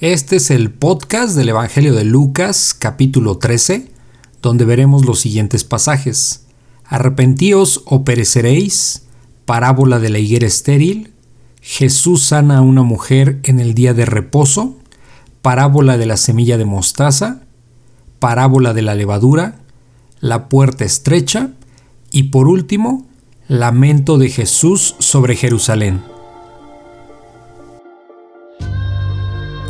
Este es el podcast del Evangelio de Lucas, capítulo 13, donde veremos los siguientes pasajes. Arrepentíos o pereceréis, parábola de la higuera estéril, Jesús sana a una mujer en el día de reposo, parábola de la semilla de mostaza, parábola de la levadura, la puerta estrecha y por último, lamento de Jesús sobre Jerusalén.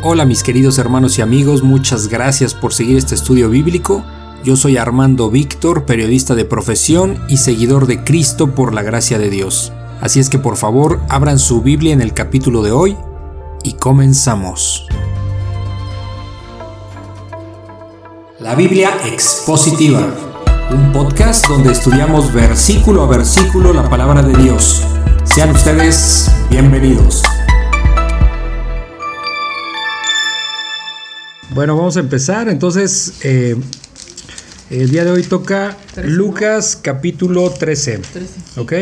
Hola mis queridos hermanos y amigos, muchas gracias por seguir este estudio bíblico. Yo soy Armando Víctor, periodista de profesión y seguidor de Cristo por la gracia de Dios. Así es que por favor abran su Biblia en el capítulo de hoy y comenzamos. La Biblia expositiva, un podcast donde estudiamos versículo a versículo la palabra de Dios. Sean ustedes bienvenidos. Bueno, vamos a empezar. Entonces, eh, el día de hoy toca Lucas capítulo 13. ¿Ok?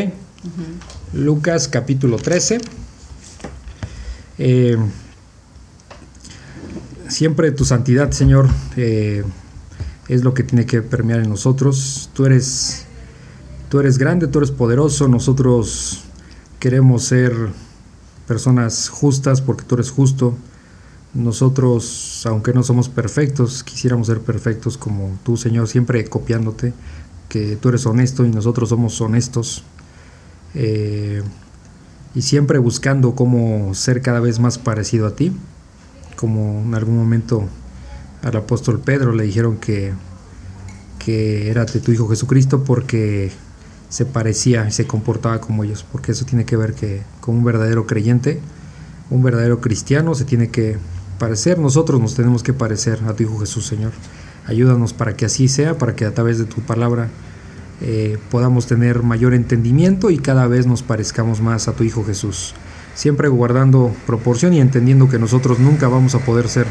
Lucas capítulo 13. Eh, siempre tu santidad, Señor, eh, es lo que tiene que permear en nosotros. Tú eres, tú eres grande, tú eres poderoso. Nosotros queremos ser personas justas porque tú eres justo. Nosotros, aunque no somos perfectos, quisiéramos ser perfectos como tú, Señor, siempre copiándote, que tú eres honesto y nosotros somos honestos. Eh, y siempre buscando cómo ser cada vez más parecido a ti, como en algún momento al apóstol Pedro le dijeron que, que era de tu Hijo Jesucristo porque se parecía y se comportaba como ellos, porque eso tiene que ver que con un verdadero creyente, un verdadero cristiano se tiene que parecer, nosotros nos tenemos que parecer a tu Hijo Jesús, Señor. Ayúdanos para que así sea, para que a través de tu palabra eh, podamos tener mayor entendimiento y cada vez nos parezcamos más a tu Hijo Jesús. Siempre guardando proporción y entendiendo que nosotros nunca vamos a poder ser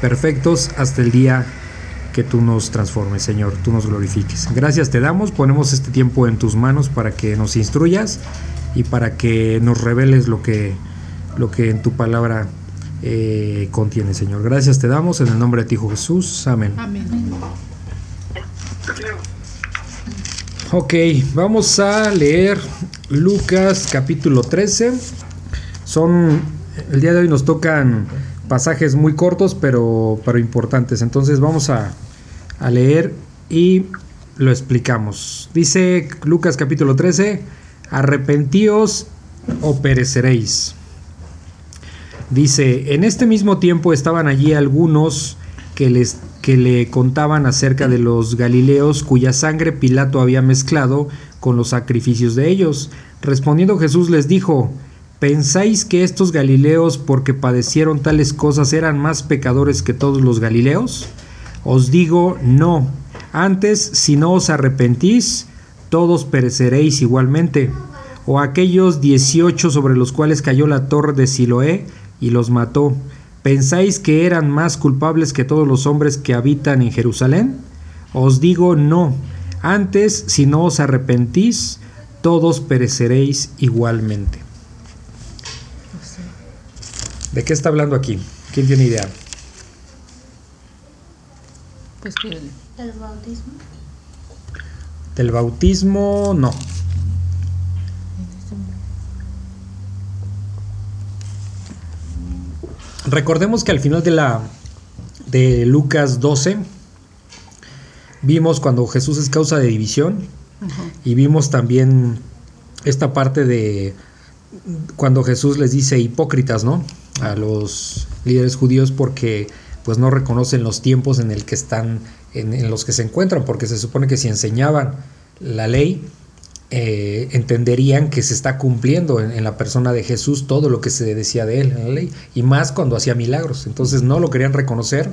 perfectos hasta el día que tú nos transformes, Señor, tú nos glorifiques. Gracias te damos, ponemos este tiempo en tus manos para que nos instruyas y para que nos reveles lo que, lo que en tu palabra eh, contiene, Señor. Gracias te damos en el nombre de ti, Hijo Jesús. Amén. Amén. Ok, vamos a leer Lucas capítulo 13. Son, el día de hoy nos tocan pasajes muy cortos, pero, pero importantes. Entonces vamos a, a leer y lo explicamos. Dice Lucas capítulo 13, arrepentíos o pereceréis. Dice, en este mismo tiempo estaban allí algunos que, les, que le contaban acerca de los Galileos cuya sangre Pilato había mezclado con los sacrificios de ellos. Respondiendo Jesús les dijo, ¿pensáis que estos Galileos porque padecieron tales cosas eran más pecadores que todos los Galileos? Os digo, no. Antes, si no os arrepentís, todos pereceréis igualmente. O aquellos dieciocho sobre los cuales cayó la torre de Siloé, y los mató. ¿Pensáis que eran más culpables que todos los hombres que habitan en Jerusalén? Os digo no. Antes, si no os arrepentís, todos pereceréis igualmente. ¿De qué está hablando aquí? ¿Quién tiene idea? Pues del bautismo. Del bautismo, no. Recordemos que al final de la de Lucas 12 vimos cuando Jesús es causa de división y vimos también esta parte de cuando Jesús les dice hipócritas, ¿no? A los líderes judíos porque pues no reconocen los tiempos en el que están en, en los que se encuentran porque se supone que si enseñaban la ley eh, entenderían que se está cumpliendo en, la persona de Jesús todo lo que se decía de él en la ley, y más cuando hacía milagros. Entonces no lo querían reconocer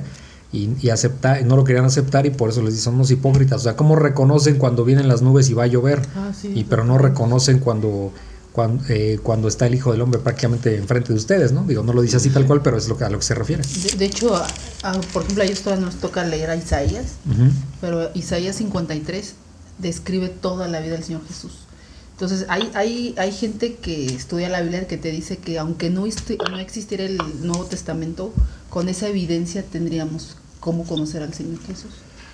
y, aceptar, no lo querían aceptar y por eso les dicen, unos hipócritas. O sea, ¿cómo reconocen cuando vienen las nubes y va a llover? Ah, y pero no reconocen cuando, cuando, eh, cuando, está el Hijo del Hombre prácticamente enfrente de ustedes, ¿no? Digo, no lo dice así tal cual, pero es lo que, a lo que se refiere. De, hecho, por ejemplo, a ellos todavía nos toca leer a Isaías, pero Isaías 53 describe toda la vida del Señor Jesús. Entonces, hay, hay, hay gente que estudia la Biblia que te dice que aunque no, no existiera el Nuevo Testamento, con esa evidencia tendríamos cómo conocer al Señor Jesús.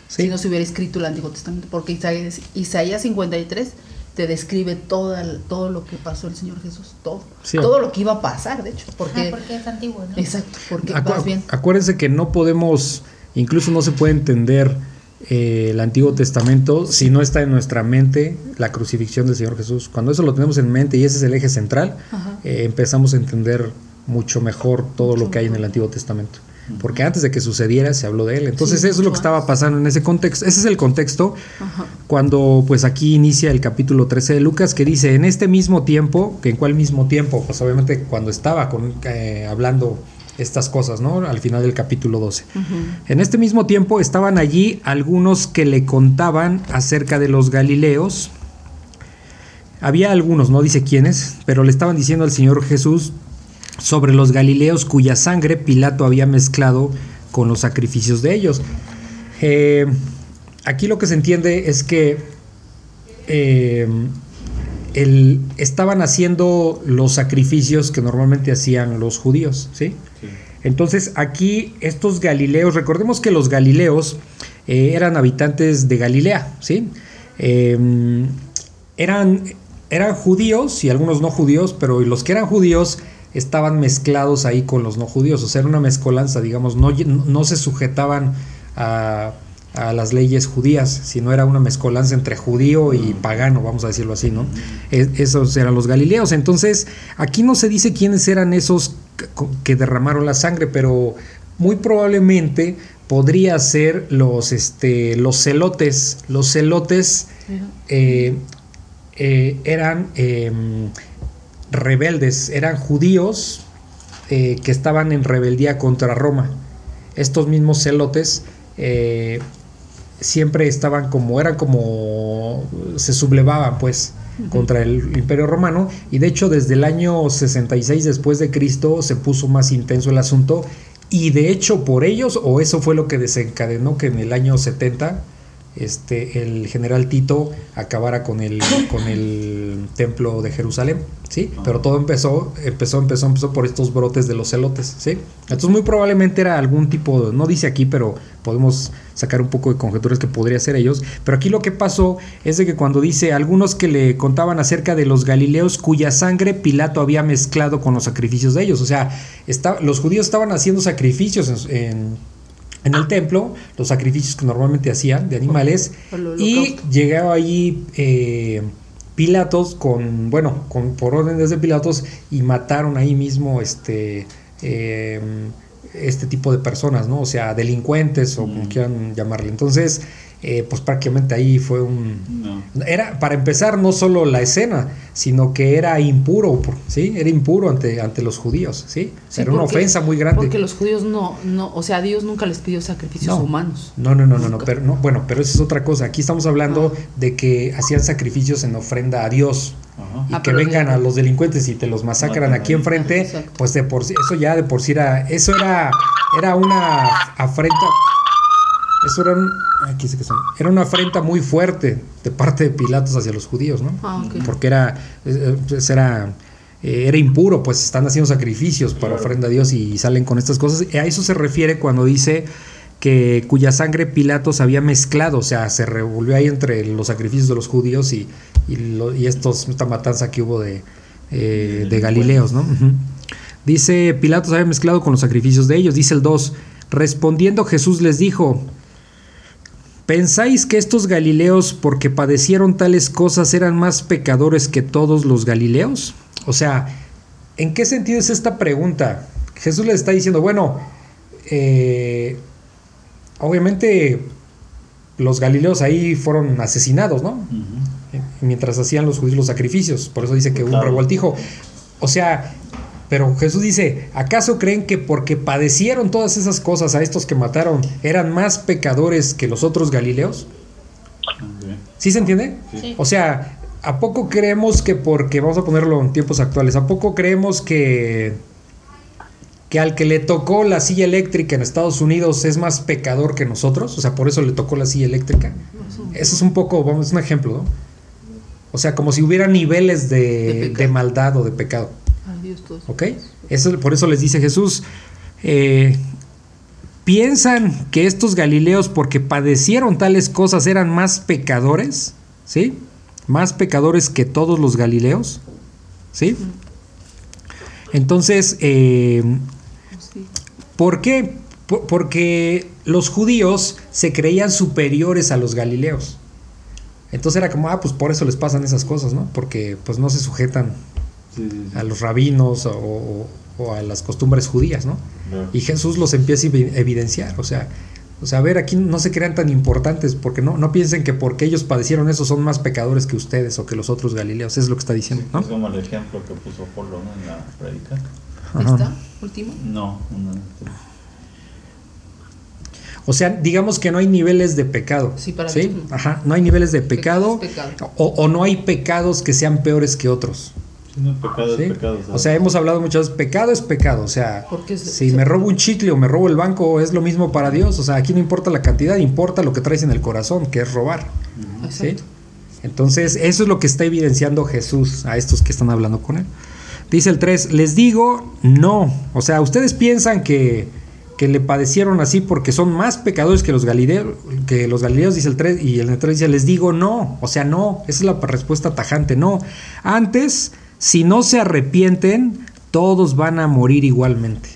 Si no se hubiera escrito el Antiguo Testamento, porque Isaías, Isaías 53 te describe todo, todo lo que pasó el Señor Jesús, todo. Todo lo que iba a pasar, de hecho. Porque, porque es antiguo, ¿no? Exacto, porque bien. Acuérdense que no podemos, incluso no se puede entender eh, el Antiguo Testamento si no está en nuestra mente la crucifixión del Señor Jesús. Cuando eso lo tenemos en mente y ese es el eje central, eh, empezamos a entender mucho mejor todo lo que hay en el Antiguo Testamento porque antes de que sucediera se habló de él. Entonces eso es lo que estaba pasando en ese contexto. Ese es el contexto cuando pues aquí inicia el capítulo 13 de Lucas que dice, en este mismo tiempo, que en cuál mismo tiempo, pues obviamente cuando estaba con, eh, hablando estas cosas, ¿no? Al final del capítulo 12. En este mismo tiempo estaban allí algunos que le contaban acerca de los Galileos. Había algunos, no dice quiénes, pero le estaban diciendo al Señor Jesús, sobre los Galileos cuya sangre Pilato había mezclado con los sacrificios de ellos. Eh, aquí lo que se entiende es que eh, estaban haciendo los sacrificios que normalmente hacían los judíos, ¿sí? Entonces aquí estos Galileos, recordemos que los Galileos eh, eran habitantes de Galilea, ¿sí? eran, eran judíos y algunos no judíos, pero los que eran judíos estaban mezclados ahí con los no judíos, o sea, era una mezcolanza, digamos, no, no se sujetaban a, las leyes judías, sino era una mezcolanza entre judío y pagano, vamos a decirlo así, ¿no? E, esos eran los galileos. Entonces, aquí no se dice quiénes eran esos que derramaron la sangre, pero muy probablemente podría ser los, este, los celotes. Los celotes eh, eh, eran em, rebeldes, eran judíos eh, que estaban en rebeldía contra Roma. Estos mismos celotes eh, siempre estaban como, eran como, se sublevaban pues contra el imperio romano. Y de hecho desde el año 66 después de Cristo se puso más intenso el asunto. Y de hecho por ellos o eso fue lo que desencadenó que en el año 70 este, el general Tito acabara con el, con el templo de Jerusalén, ¿sí? Ah. Pero todo empezó, empezó, empezó, empezó por estos brotes de los celotes, ¿sí? Entonces muy probablemente era algún tipo, no dice aquí, pero podemos sacar un poco de conjeturas que podría ser ellos. Pero aquí lo que pasó es de que cuando dice algunos que le contaban acerca de los galileos cuya sangre Pilato había mezclado con los sacrificios de ellos, o sea, está, los judíos estaban haciendo sacrificios en en el templo, los sacrificios que normalmente hacían de animales, y llegaba allí eh, Pilatos con, bueno, con, por órdenes de Pilatos, y mataron ahí mismo este, eh, este tipo de personas, ¿no? O sea, delincuentes o como mm. quieran llamarle. Entonces, eh, pues prácticamente ahí fue un... Era, para empezar, no solo la escena, sino que era impuro, ¿sí? Era impuro ante, ante los judíos, ¿sí? era una ofensa muy grande. Porque los judíos no, no, o sea, Dios nunca les pidió sacrificios humanos. No, no, no, no, no, pero, no, bueno, pero eso es otra cosa. Aquí estamos hablando ah. de que hacían sacrificios en ofrenda a Dios. Y ah, que vengan a los delincuentes y te los masacran aquí enfrente, pues de por sí, eso ya de por sí era, eso era, era una afrenta eso era, aquí que era una afrenta muy fuerte de parte de Pilatos hacia los judíos, ¿no? Ah, Porque era, eh, pues era, eh, era impuro, pues están haciendo sacrificios para ofrenda a Dios y salen con estas cosas. Y a eso se refiere cuando dice que cuya sangre Pilatos había mezclado, o sea, se revolvió ahí entre los sacrificios de los judíos y, y, estos, esta matanza que hubo de, eh, de Galileos, ¿no? Dice, Pilatos había mezclado con los sacrificios de ellos. Dice el 2, respondiendo Jesús les dijo, ¿Pensáis que estos Galileos, porque padecieron tales cosas, eran más pecadores que todos los Galileos? O sea, ¿en qué sentido es esta pregunta? Jesús les está diciendo, bueno, eh, obviamente los Galileos ahí fueron asesinados, ¿no? Mientras hacían los judíos los sacrificios, por eso dice que hubo un revoltijo. O sea, pero Jesús dice, ¿acaso creen que porque padecieron todas esas cosas a estos que mataron eran más pecadores que los otros Galileos? ¿Sí se entiende? O sea, ¿a poco creemos que porque, vamos a ponerlo en tiempos actuales, ¿a poco creemos que, que al que le tocó la silla eléctrica en Estados Unidos es más pecador que nosotros? O sea, por eso le tocó la silla eléctrica. Eso es un poco, vamos, es un ejemplo, ¿no? O sea, como si hubiera niveles de, de maldad o de pecado. ¿Ok? Eso, por eso les dice Jesús, eh, piensan que estos Galileos, porque padecieron tales cosas, eran más pecadores, ¿sí? Más pecadores que todos los Galileos, ¿sí? Entonces, eh, ¿por qué? porque los judíos se creían superiores a los Galileos. Entonces era como, ah, pues por eso les pasan esas cosas, ¿no? Porque pues no se sujetan a los rabinos o, a las costumbres judías, ¿no? Y Jesús los empieza a evidenciar, o sea, o sea, a ver, aquí no se crean tan importantes, porque no, no piensen que porque ellos padecieron eso son más pecadores que ustedes o que los otros galileos, es lo que está diciendo, ¿no? Es como el ejemplo que puso Polo en la predica. ¿Esta última? No, o sea, digamos que no hay niveles de pecado. Sí, para ¿sí? Ajá, no hay niveles de pecado, O, no hay pecados que sean peores que otros. Sí, no, pecado es pecado. O sea, hemos hablado muchas veces, pecado es pecado. O sea, si me robo un chicle o me robo el banco, es lo mismo para Dios. O sea, aquí no importa la cantidad, importa lo que traes en el corazón, que es robar. ¿sí? Entonces, eso es lo que está evidenciando Jesús a estos que están hablando con él. Dice el 3, les digo no. O sea, ustedes piensan que que le padecieron así porque son más pecadores que los galileos, que los galileos, dice el 3, y el 3 dice, les digo no, o sea, no, esa es la respuesta tajante, no. Antes, si no se arrepienten, todos van a morir igualmente.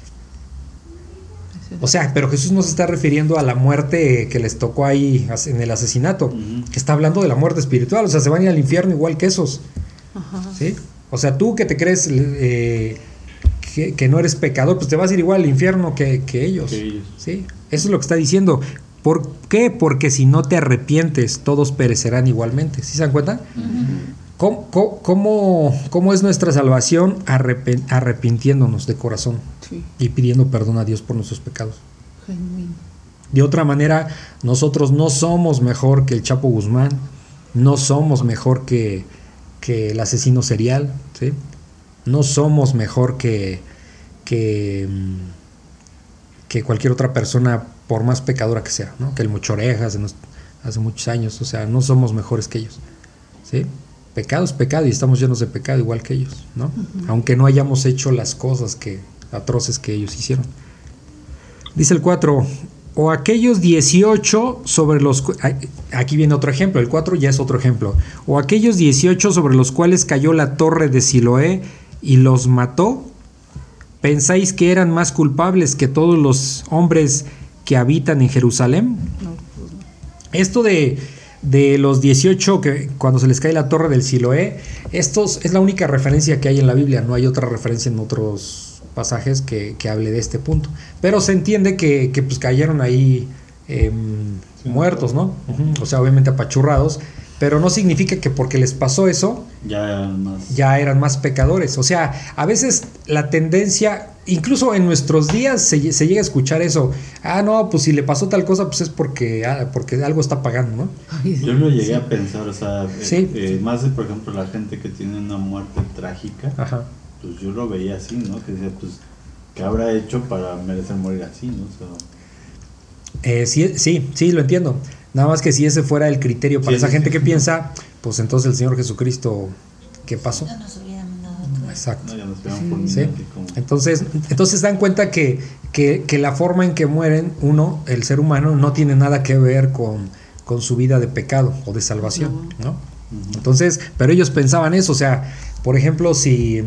O sea, pero Jesús no se está refiriendo a la muerte que les tocó ahí en el asesinato, está hablando de la muerte espiritual, o sea, se van a ir al infierno igual que esos. ¿Sí? O sea, tú que te crees... Eh, que, no eres pecador, pues te vas a ir igual al infierno que, ellos. ¿sí? Eso es lo que está diciendo. ¿Por qué? Porque si no te arrepientes, todos perecerán igualmente. ¿Sí se dan cuenta? ¿Cómo, es nuestra salvación? arrepintiéndonos de corazón y pidiendo perdón a Dios por nuestros pecados. De otra manera, nosotros no somos mejor que el Chapo Guzmán, no somos mejor que, que el asesino serial, ¿sí? no somos mejor que, que, que, cualquier otra persona, por más pecadora que sea, ¿no? que el Mochorejas hace muchos años, o sea, no somos mejores que ellos. ¿sí? Pecado es pecado y estamos llenos de pecado igual que ellos, ¿no? aunque no hayamos hecho las cosas que, atroces que ellos hicieron. Dice el 4, o aquellos 18 sobre los... Aquí viene otro ejemplo, el 4 ya es otro ejemplo. O aquellos 18 sobre los cuales cayó la torre de Siloé y los mató? ¿Pensáis que eran más culpables que todos los hombres que habitan en Jerusalén? Pues Esto de, de, los 18 que cuando se les cae la torre del Siloé, estos es la única referencia que hay en la Biblia, no hay otra referencia en otros pasajes que, hable de este punto. Pero se entiende que, pues cayeron ahí em, muertos, ¿no? O sea, obviamente apachurrados pero no significa que porque les pasó eso, ya eran, más. ya eran más pecadores. O sea, a veces la tendencia, incluso en nuestros días se, llega a escuchar eso. Ah, no, pues si le pasó tal cosa, pues es porque, ah, porque algo está pagando, ¿no? Yo lo llegué a pensar, o sea, eh, eh, más de, por ejemplo, la gente que tiene una muerte trágica, pues yo lo veía así, ¿no? Que decía, pues, ¿qué habrá hecho para merecer morir así, ¿no? eh, sí, sí, sí, lo entiendo. Nada más que si ese fuera el criterio para esa gente que piensa, pues entonces el Señor Jesucristo, ¿qué pasó? Exacto. Entonces, entonces dan cuenta que, que, la forma en que mueren uno, el ser humano, no tiene nada que ver con, con su vida de pecado o de salvación, ¿no? Entonces, pero ellos pensaban eso, o sea, por ejemplo, si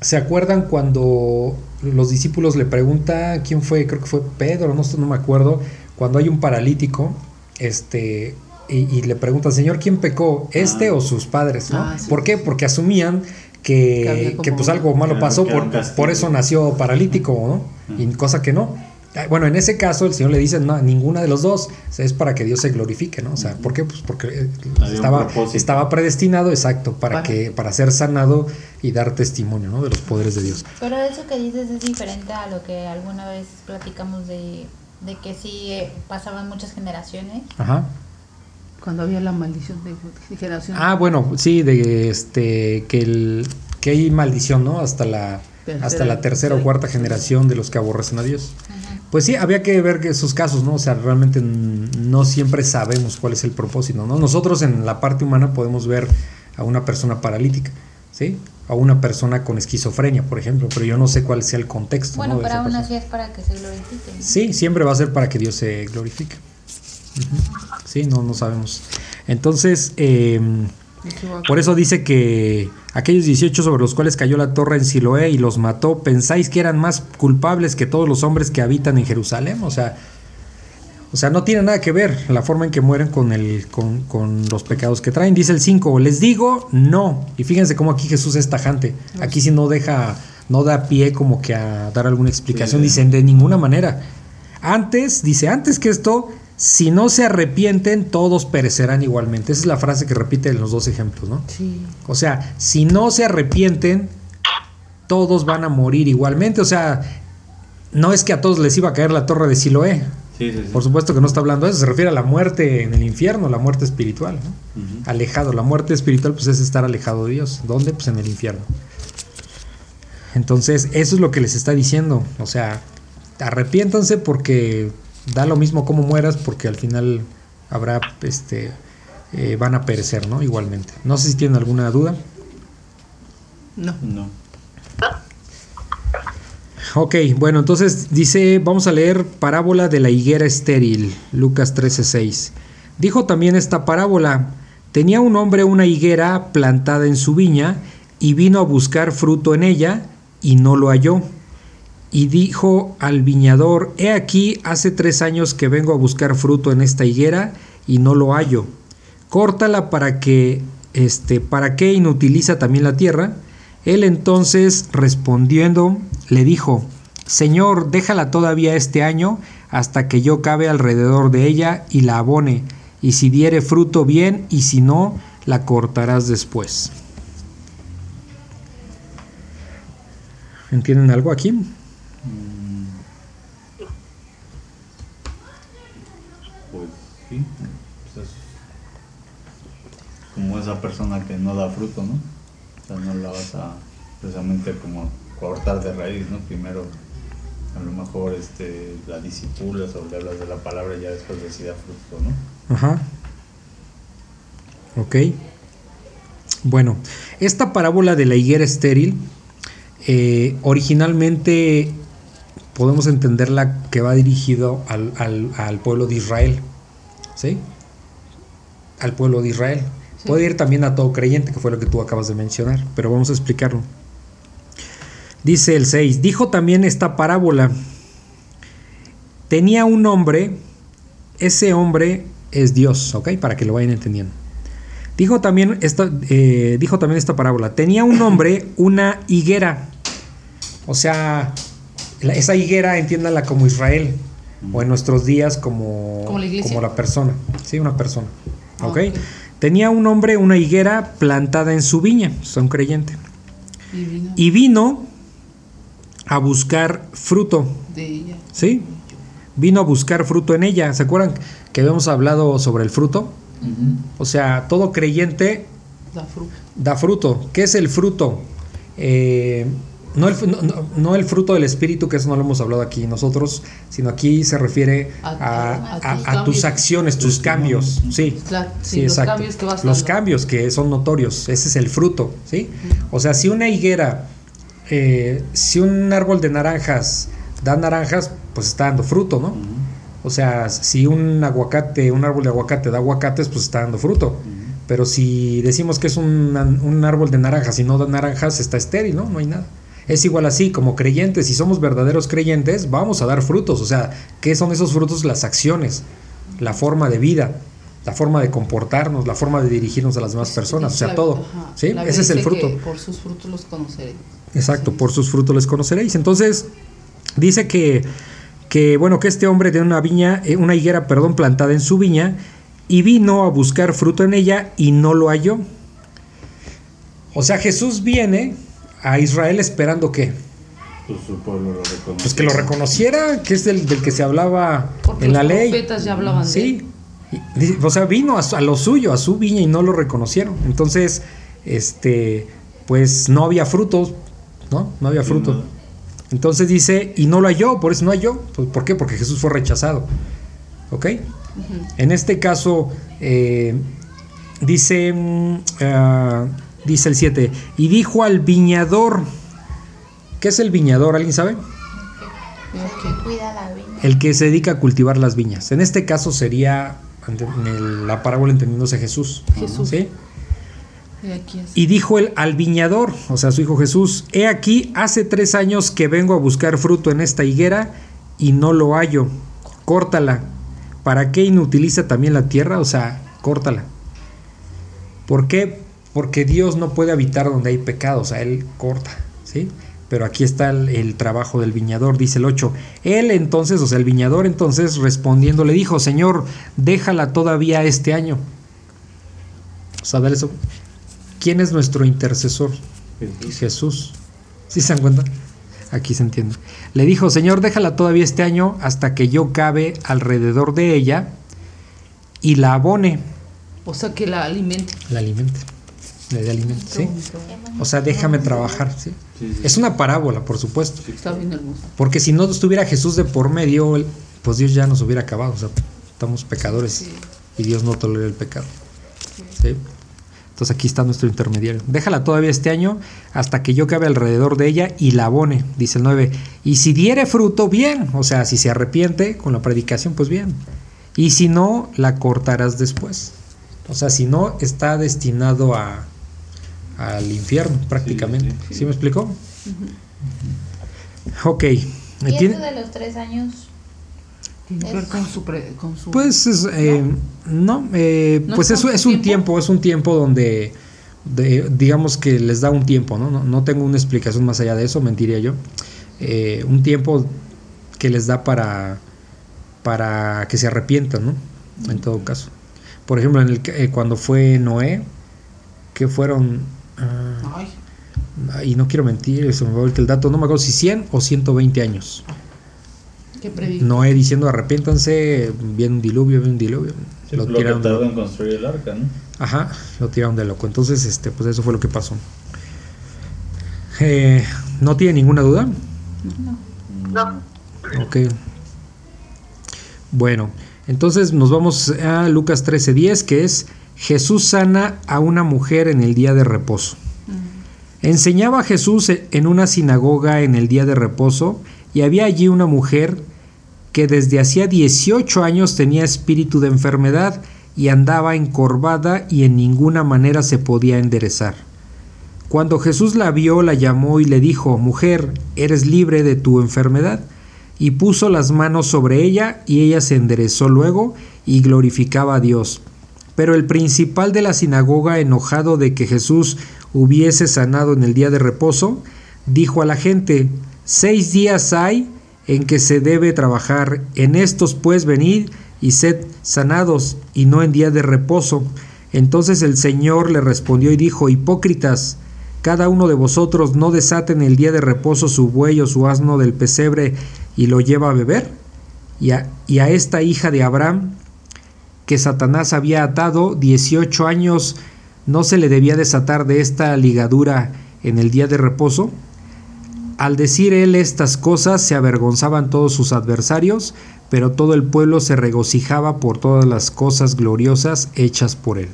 se acuerdan cuando los discípulos le preguntan quién fue, creo que fue Pedro, no, no me acuerdo, cuando hay un paralítico este, y, le preguntan, Señor, ¿quién pecó? ¿Este ah. o sus padres? ¿no? Ah, ¿Por qué? Porque asumían que, pues algo malo pasó, por, por, eso nació paralítico, ¿no? Y cosa que no. Bueno, en ese caso el Señor le dice, no, ninguna de los dos, es para que Dios se glorifique, ¿no? O sea, ¿por qué? Pues porque eh, estaba, estaba predestinado, exacto, para, que para ser sanado y dar testimonio, ¿no? De los poderes de Dios. Pero eso que dices es diferente a lo que alguna vez platicamos de de que sí eh, pasaban muchas generaciones. Ajá. Cuando había la maldición de, generación. Ah, bueno, sí, de este que el que hay maldición, ¿no? Hasta la hasta la tercera o cuarta generación de los que aborrecen a Dios. Pues sí, había que ver esos casos, ¿no? O sea, realmente no siempre sabemos cuál es el propósito, ¿no? Nosotros en la parte humana podemos ver a una persona paralítica, ¿sí? A una persona con esquizofrenia, por ejemplo, pero yo no sé cuál sea el contexto. Bueno, pero aún así es para que se glorifique. Sí, siempre va a ser para que Dios se glorifique. Sí, no, no sabemos. Entonces, em, por eso dice que aquellos 18 sobre los cuales cayó la torre en Siloé y los mató, ¿pensáis que eran más culpables que todos los hombres que habitan en Jerusalén? O sea, o sea, no tiene nada que ver la forma en que mueren con, el, con, los pecados que traen. Dice el 5, les digo no. Y fíjense cómo aquí Jesús es tajante. Aquí sí no deja, no da pie como que a dar alguna explicación. Dicen de ninguna manera. Antes, dice, antes que esto, si no se arrepienten, todos perecerán igualmente. Esa es la frase que repite en los dos ejemplos, ¿no? Sí. O sea, si no se arrepienten, todos van a morir igualmente. O sea, no es que a todos les iba a caer la torre de Siloé. Por supuesto que no está hablando de eso, se refiere a la muerte en el infierno, la muerte espiritual, alejado. La muerte espiritual pues es estar alejado de Dios. ¿Dónde? Pues en el infierno. Entonces, eso es lo que les está diciendo. O sea, arrepiéntanse porque da lo mismo cómo mueras, porque al final habrá, este, eh, van a perecer, ¿no? Igualmente. No sé si tienen alguna duda. No. No. Ok, bueno, entonces dice, vamos a leer parábola de la higuera estéril, Lucas 13:6. Dijo también esta parábola, tenía un hombre una higuera plantada en su viña y vino a buscar fruto en ella y no lo halló. Y dijo al viñador, he aquí, hace tres años que vengo a buscar fruto en esta higuera y no lo hallo. Córtala para que, este, para qué inutiliza también la tierra. Él entonces respondiendo le dijo, Señor, déjala todavía este año hasta que yo cabe alrededor de ella y la abone, y si diere fruto bien, y si no, la cortarás después. ¿Entienden algo aquí? Pues sí, pues como esa persona que no da fruto, ¿no? O sea, no la vas a precisamente como cortar de raíz, ¿no? Primero a lo mejor este, la disipulas o le hablas de la palabra y ya después decida fruto, ¿no? Ajá. Ok. Bueno, esta parábola de la higuera estéril, eh, originalmente podemos entenderla que va dirigido al, al, pueblo de Israel, ¿sí? Al pueblo de Israel. Puede ir también a todo creyente, que fue lo que tú acabas de mencionar, pero vamos a explicarlo. Dice el 6, dijo también esta parábola, tenía un hombre, ese hombre es Dios, ¿ok? Para que lo vayan entendiendo. Dijo también esta, eh, dijo también esta parábola, tenía un hombre una higuera, o sea, esa higuera entiéndala como Israel, o en nuestros días como, como, la, persona, sí, una persona, ah, ¿ok? Tenía un hombre una higuera plantada en su viña, son creyente. Y vino a buscar fruto. De ella. ¿Sí? Vino a buscar fruto en ella. ¿Se acuerdan que habíamos hablado sobre el fruto? O sea, todo creyente da fruto. Da fruto. ¿Qué es el fruto? Eh, no, el, no, el, fruto del espíritu, que eso no lo hemos hablado aquí nosotros, sino aquí se refiere a, tus, acciones, tus cambios. Sí, sí, exacto. Los cambios que, los cambios que son notorios. Ese es el fruto. ¿sí? O sea, si una higuera eh, si un árbol de naranjas da naranjas, pues está dando fruto, ¿no? O sea, si un aguacate, un árbol de aguacate da aguacates, pues está dando fruto. Pero si decimos que es un, árbol de naranjas y no da naranjas, está estéril, ¿no? No hay nada. Es igual así, como creyentes, si somos verdaderos creyentes, vamos a dar frutos. O sea, ¿qué son esos frutos? Las acciones, la forma de vida, la forma de comportarnos, la forma de dirigirnos a las demás personas, o sea, todo. ¿sí? Ese es el fruto. por sus frutos los conoceréis. Exacto, por sus frutos les conoceréis. Entonces, dice que, que, bueno, que este hombre tiene una viña, eh, una higuera, perdón, plantada en su viña, y vino a buscar fruto en ella y no lo halló. O sea, Jesús viene a Israel esperando que pues su pueblo lo Pues que lo reconociera, que es del, del que se hablaba en la ley. Los profetas ya hablaban sí. O sea, vino a, a, lo suyo, a su viña y no lo reconocieron. Entonces, este, pues no había frutos, ¿no? No había fruto. Entonces dice, y no lo halló, por eso no halló. Pues, ¿Por qué? Porque Jesús fue rechazado. ¿Ok? En este caso, eh, dice, ah, Dice el 7. Y dijo al viñador. ¿Qué es el viñador? ¿Alguien sabe? El que cuida la viña. El que se dedica a cultivar las viñas. En este caso sería en el- la parábola entendiéndose Jesús. Jesús. ¿sí? Y aquí. Y dijo él al viñador, o sea, su hijo Jesús, he aquí, hace tres años que vengo a buscar fruto en esta higuera y no lo hallo. Córtala. ¿Para qué inutiliza también la tierra? O sea, córtala. ¿Por qué? Porque Dios no puede habitar donde hay pecado, o sea, Él corta, ¿sí? Pero aquí está el, el trabajo del viñador, dice el 8. Él entonces, o sea, el viñador entonces respondiendo le dijo, Señor, déjala todavía este año. O sea, dale eso. ¿Quién es nuestro intercesor? Jesús. Jesús. ¿Sí se dan cuenta? Aquí se entiende. Le dijo, Señor, déjala todavía este año hasta que yo cabe alrededor de ella y la abone, O sea, que la alimente. la alimente, dé alimento, ¿sí? O sea, déjame trabajar, ¿sí? Es una parábola, por supuesto. Está bien hermoso. Porque si no estuviera Jesús de por medio, pues Dios ya nos hubiera acabado. O sea, estamos pecadores Sí. y Dios no tolera el pecado. ¿sí? Entonces aquí está nuestro intermediario. Déjala todavía este año hasta que yo cabe alrededor de ella y la abone, dice el 9. Y si diere fruto, bien. O sea, si se arrepiente con la predicación, pues bien. Y si no, la cortarás después. O sea, si no, está destinado a, al infierno prácticamente. sí, ¿Sí, me explicó? Ok. Y Tiene- eso de los tres años, Tiene que ver con su. pre- con su Pues es, eh, no, eh, ¿No pues es es, un tiempo? tiempo, es un tiempo donde, de- digamos que les da un tiempo, ¿no? No, no tengo una explicación más allá de eso, mentiría yo. Eh, un tiempo que les da para, para que se arrepientan, ¿no? En todo caso. Por ejemplo, en el, que- eh, cuando fue Noé, que fueron, ah, Ay, y no quiero mentir, se me va ahorita el dato, no me acuerdo si 100 o 120 años. qué predica. Noé diciendo arrepiéntanse, viene un diluvio, viene un diluvio. Sí, lo lo, que tiraron de tardó en construir el arca, ¿no? Ajá, lo tiraron de loco. Entonces, este, pues eso fue lo que pasó. Eh, ¿No tiene ninguna duda? No. Ok. Bueno, entonces nos vamos a Lucas 13:10, que es Jesús sana a una mujer en el día de reposo. Enseñaba Jesús en una sinagoga en el día de reposo y había allí una mujer que desde hacía 18 años tenía espíritu de enfermedad y andaba encorvada y en ninguna manera se podía enderezar. Cuando Jesús la vio, la llamó y le dijo, Mujer, eres libre de tu enfermedad. Y puso las manos sobre ella y ella se enderezó luego y glorificaba a Dios. Pero el principal de la sinagoga, enojado de que Jesús hubiese sanado en el día de reposo, dijo a la gente, Seis días hay en que se debe trabajar, en estos pues venid y sed sanados, y no en día de reposo. Entonces el Señor le respondió y dijo, Hipócritas, cada uno de vosotros no desata en el día de reposo su buey o su asno del pesebre y lo lleva a beber. Y a, y a esta hija de Abraham, que Satanás había atado 18 años, no se le debía desatar de esta ligadura en el día de reposo. Al decir él estas cosas se avergonzaban todos sus adversarios, pero todo el pueblo se regocijaba por todas las cosas gloriosas hechas por él.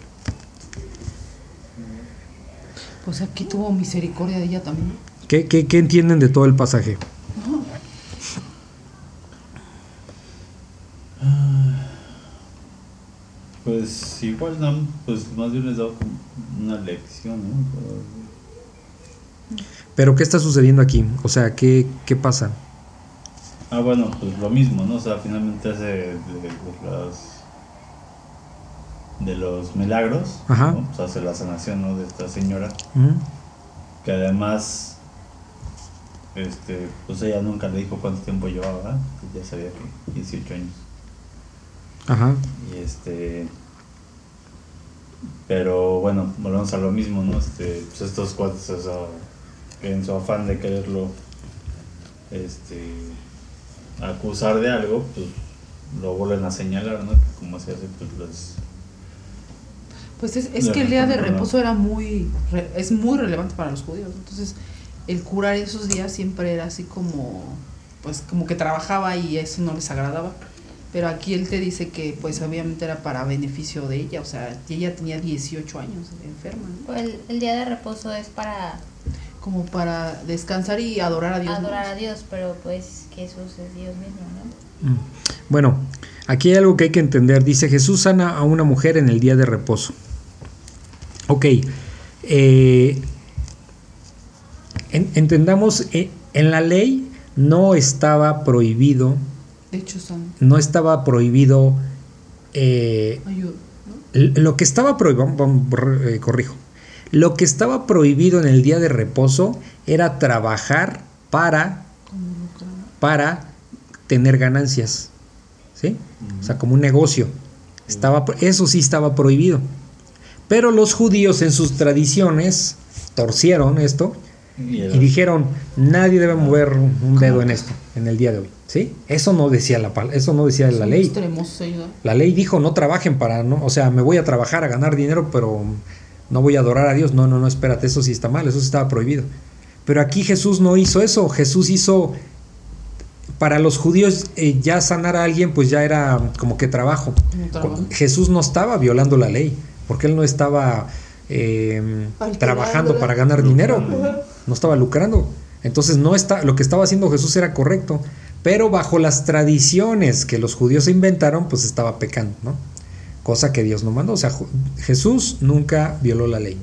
Pues aquí tuvo misericordia de ella también. ¿Qué, qué, qué entienden de todo el pasaje? Pues igual, no, pues más bien les da como una lección, ¿no? Pero ¿qué está sucediendo aquí? O sea, ¿qué, qué pasa? Ah, bueno, pues lo mismo, ¿no? O sea, finalmente hace de, los, de los milagros, Ajá. ¿no? Pues hace la sanación, ¿no? De esta señora, ¿Mm? que además, este, pues ella nunca le dijo cuánto tiempo llevaba, ya sabía que 18 años. Ajá. Y este. Pero bueno, volvemos a lo mismo, ¿no? Este, pues estos cuates, o sea, en su afán de quererlo este, acusar de algo, pues lo vuelven a señalar, ¿no? Que como se hace, pues los. Pues es, es que el día de reposo era muy, es muy relevante para los judíos. Entonces, el curar esos días siempre era así como, pues como que trabajaba y eso no les agradaba. Pero aquí él te dice que pues obviamente era para beneficio de ella, o sea, ella tenía 18 años enferma. Pues el, el día de reposo es para como para descansar y adorar a Dios. Adorar a Dios, pero pues Jesús es Dios mismo, ¿no? Mm. Bueno, aquí hay algo que hay que entender. Dice Jesús sana a una mujer en el día de reposo. Ok, eh, entendamos, eh, en la ley no estaba prohibido. De hecho, No estaba prohibido. Eh, lo que estaba prohibido, corrijo, lo que estaba prohibido en el día de reposo era trabajar para, para tener ganancias. ¿Sí? O sea, como un negocio. Estaba, eso sí estaba prohibido. Pero los judíos en sus tradiciones torcieron esto y, dijeron, nadie debe mover un dedo en esto, en el día de hoy. ¿Sí? Eso no decía la, eso no decía la ley. La ley dijo, no trabajen para, no, o sea, me voy a trabajar a ganar dinero, pero no voy a adorar a Dios. No, no, no, espérate, eso sí está mal, eso sí estaba prohibido. Pero aquí Jesús no hizo eso, Jesús hizo, para los judíos eh, ya sanar a alguien pues ya era como que trabajo. Jesús no estaba violando la ley, porque él no estaba em, trabajando para ganar dinero, no estaba lucrando. Entonces no está, lo que estaba haciendo Jesús era correcto, pero bajo las tradiciones que los judíos inventaron, pues estaba pecando, ¿no? cosa que Dios no mandó. O sea, Jesús nunca violó la ley.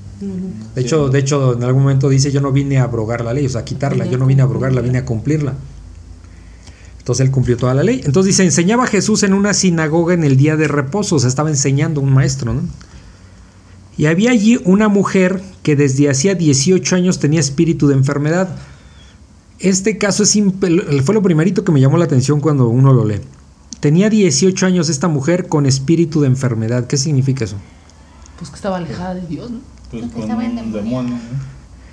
De hecho, de hecho, en algún momento dice, yo no vine a abrogar la ley, o sea, a quitarla, yo no vine a abrogarla, vine a cumplirla. Entonces él cumplió toda la ley. Entonces dice, enseñaba Jesús en una sinagoga en el día de reposo, o sea, estaba enseñando un maestro, ¿no? Y había allí una mujer que desde hacía 18 años tenía espíritu de enfermedad. Este caso es fue lo primerito que me llamó la atención cuando uno lo lee. Tenía 18 años esta mujer con espíritu de enfermedad. ¿Qué significa eso? Pues que estaba alejada de Dios, ¿no? Pues estaba en demonio.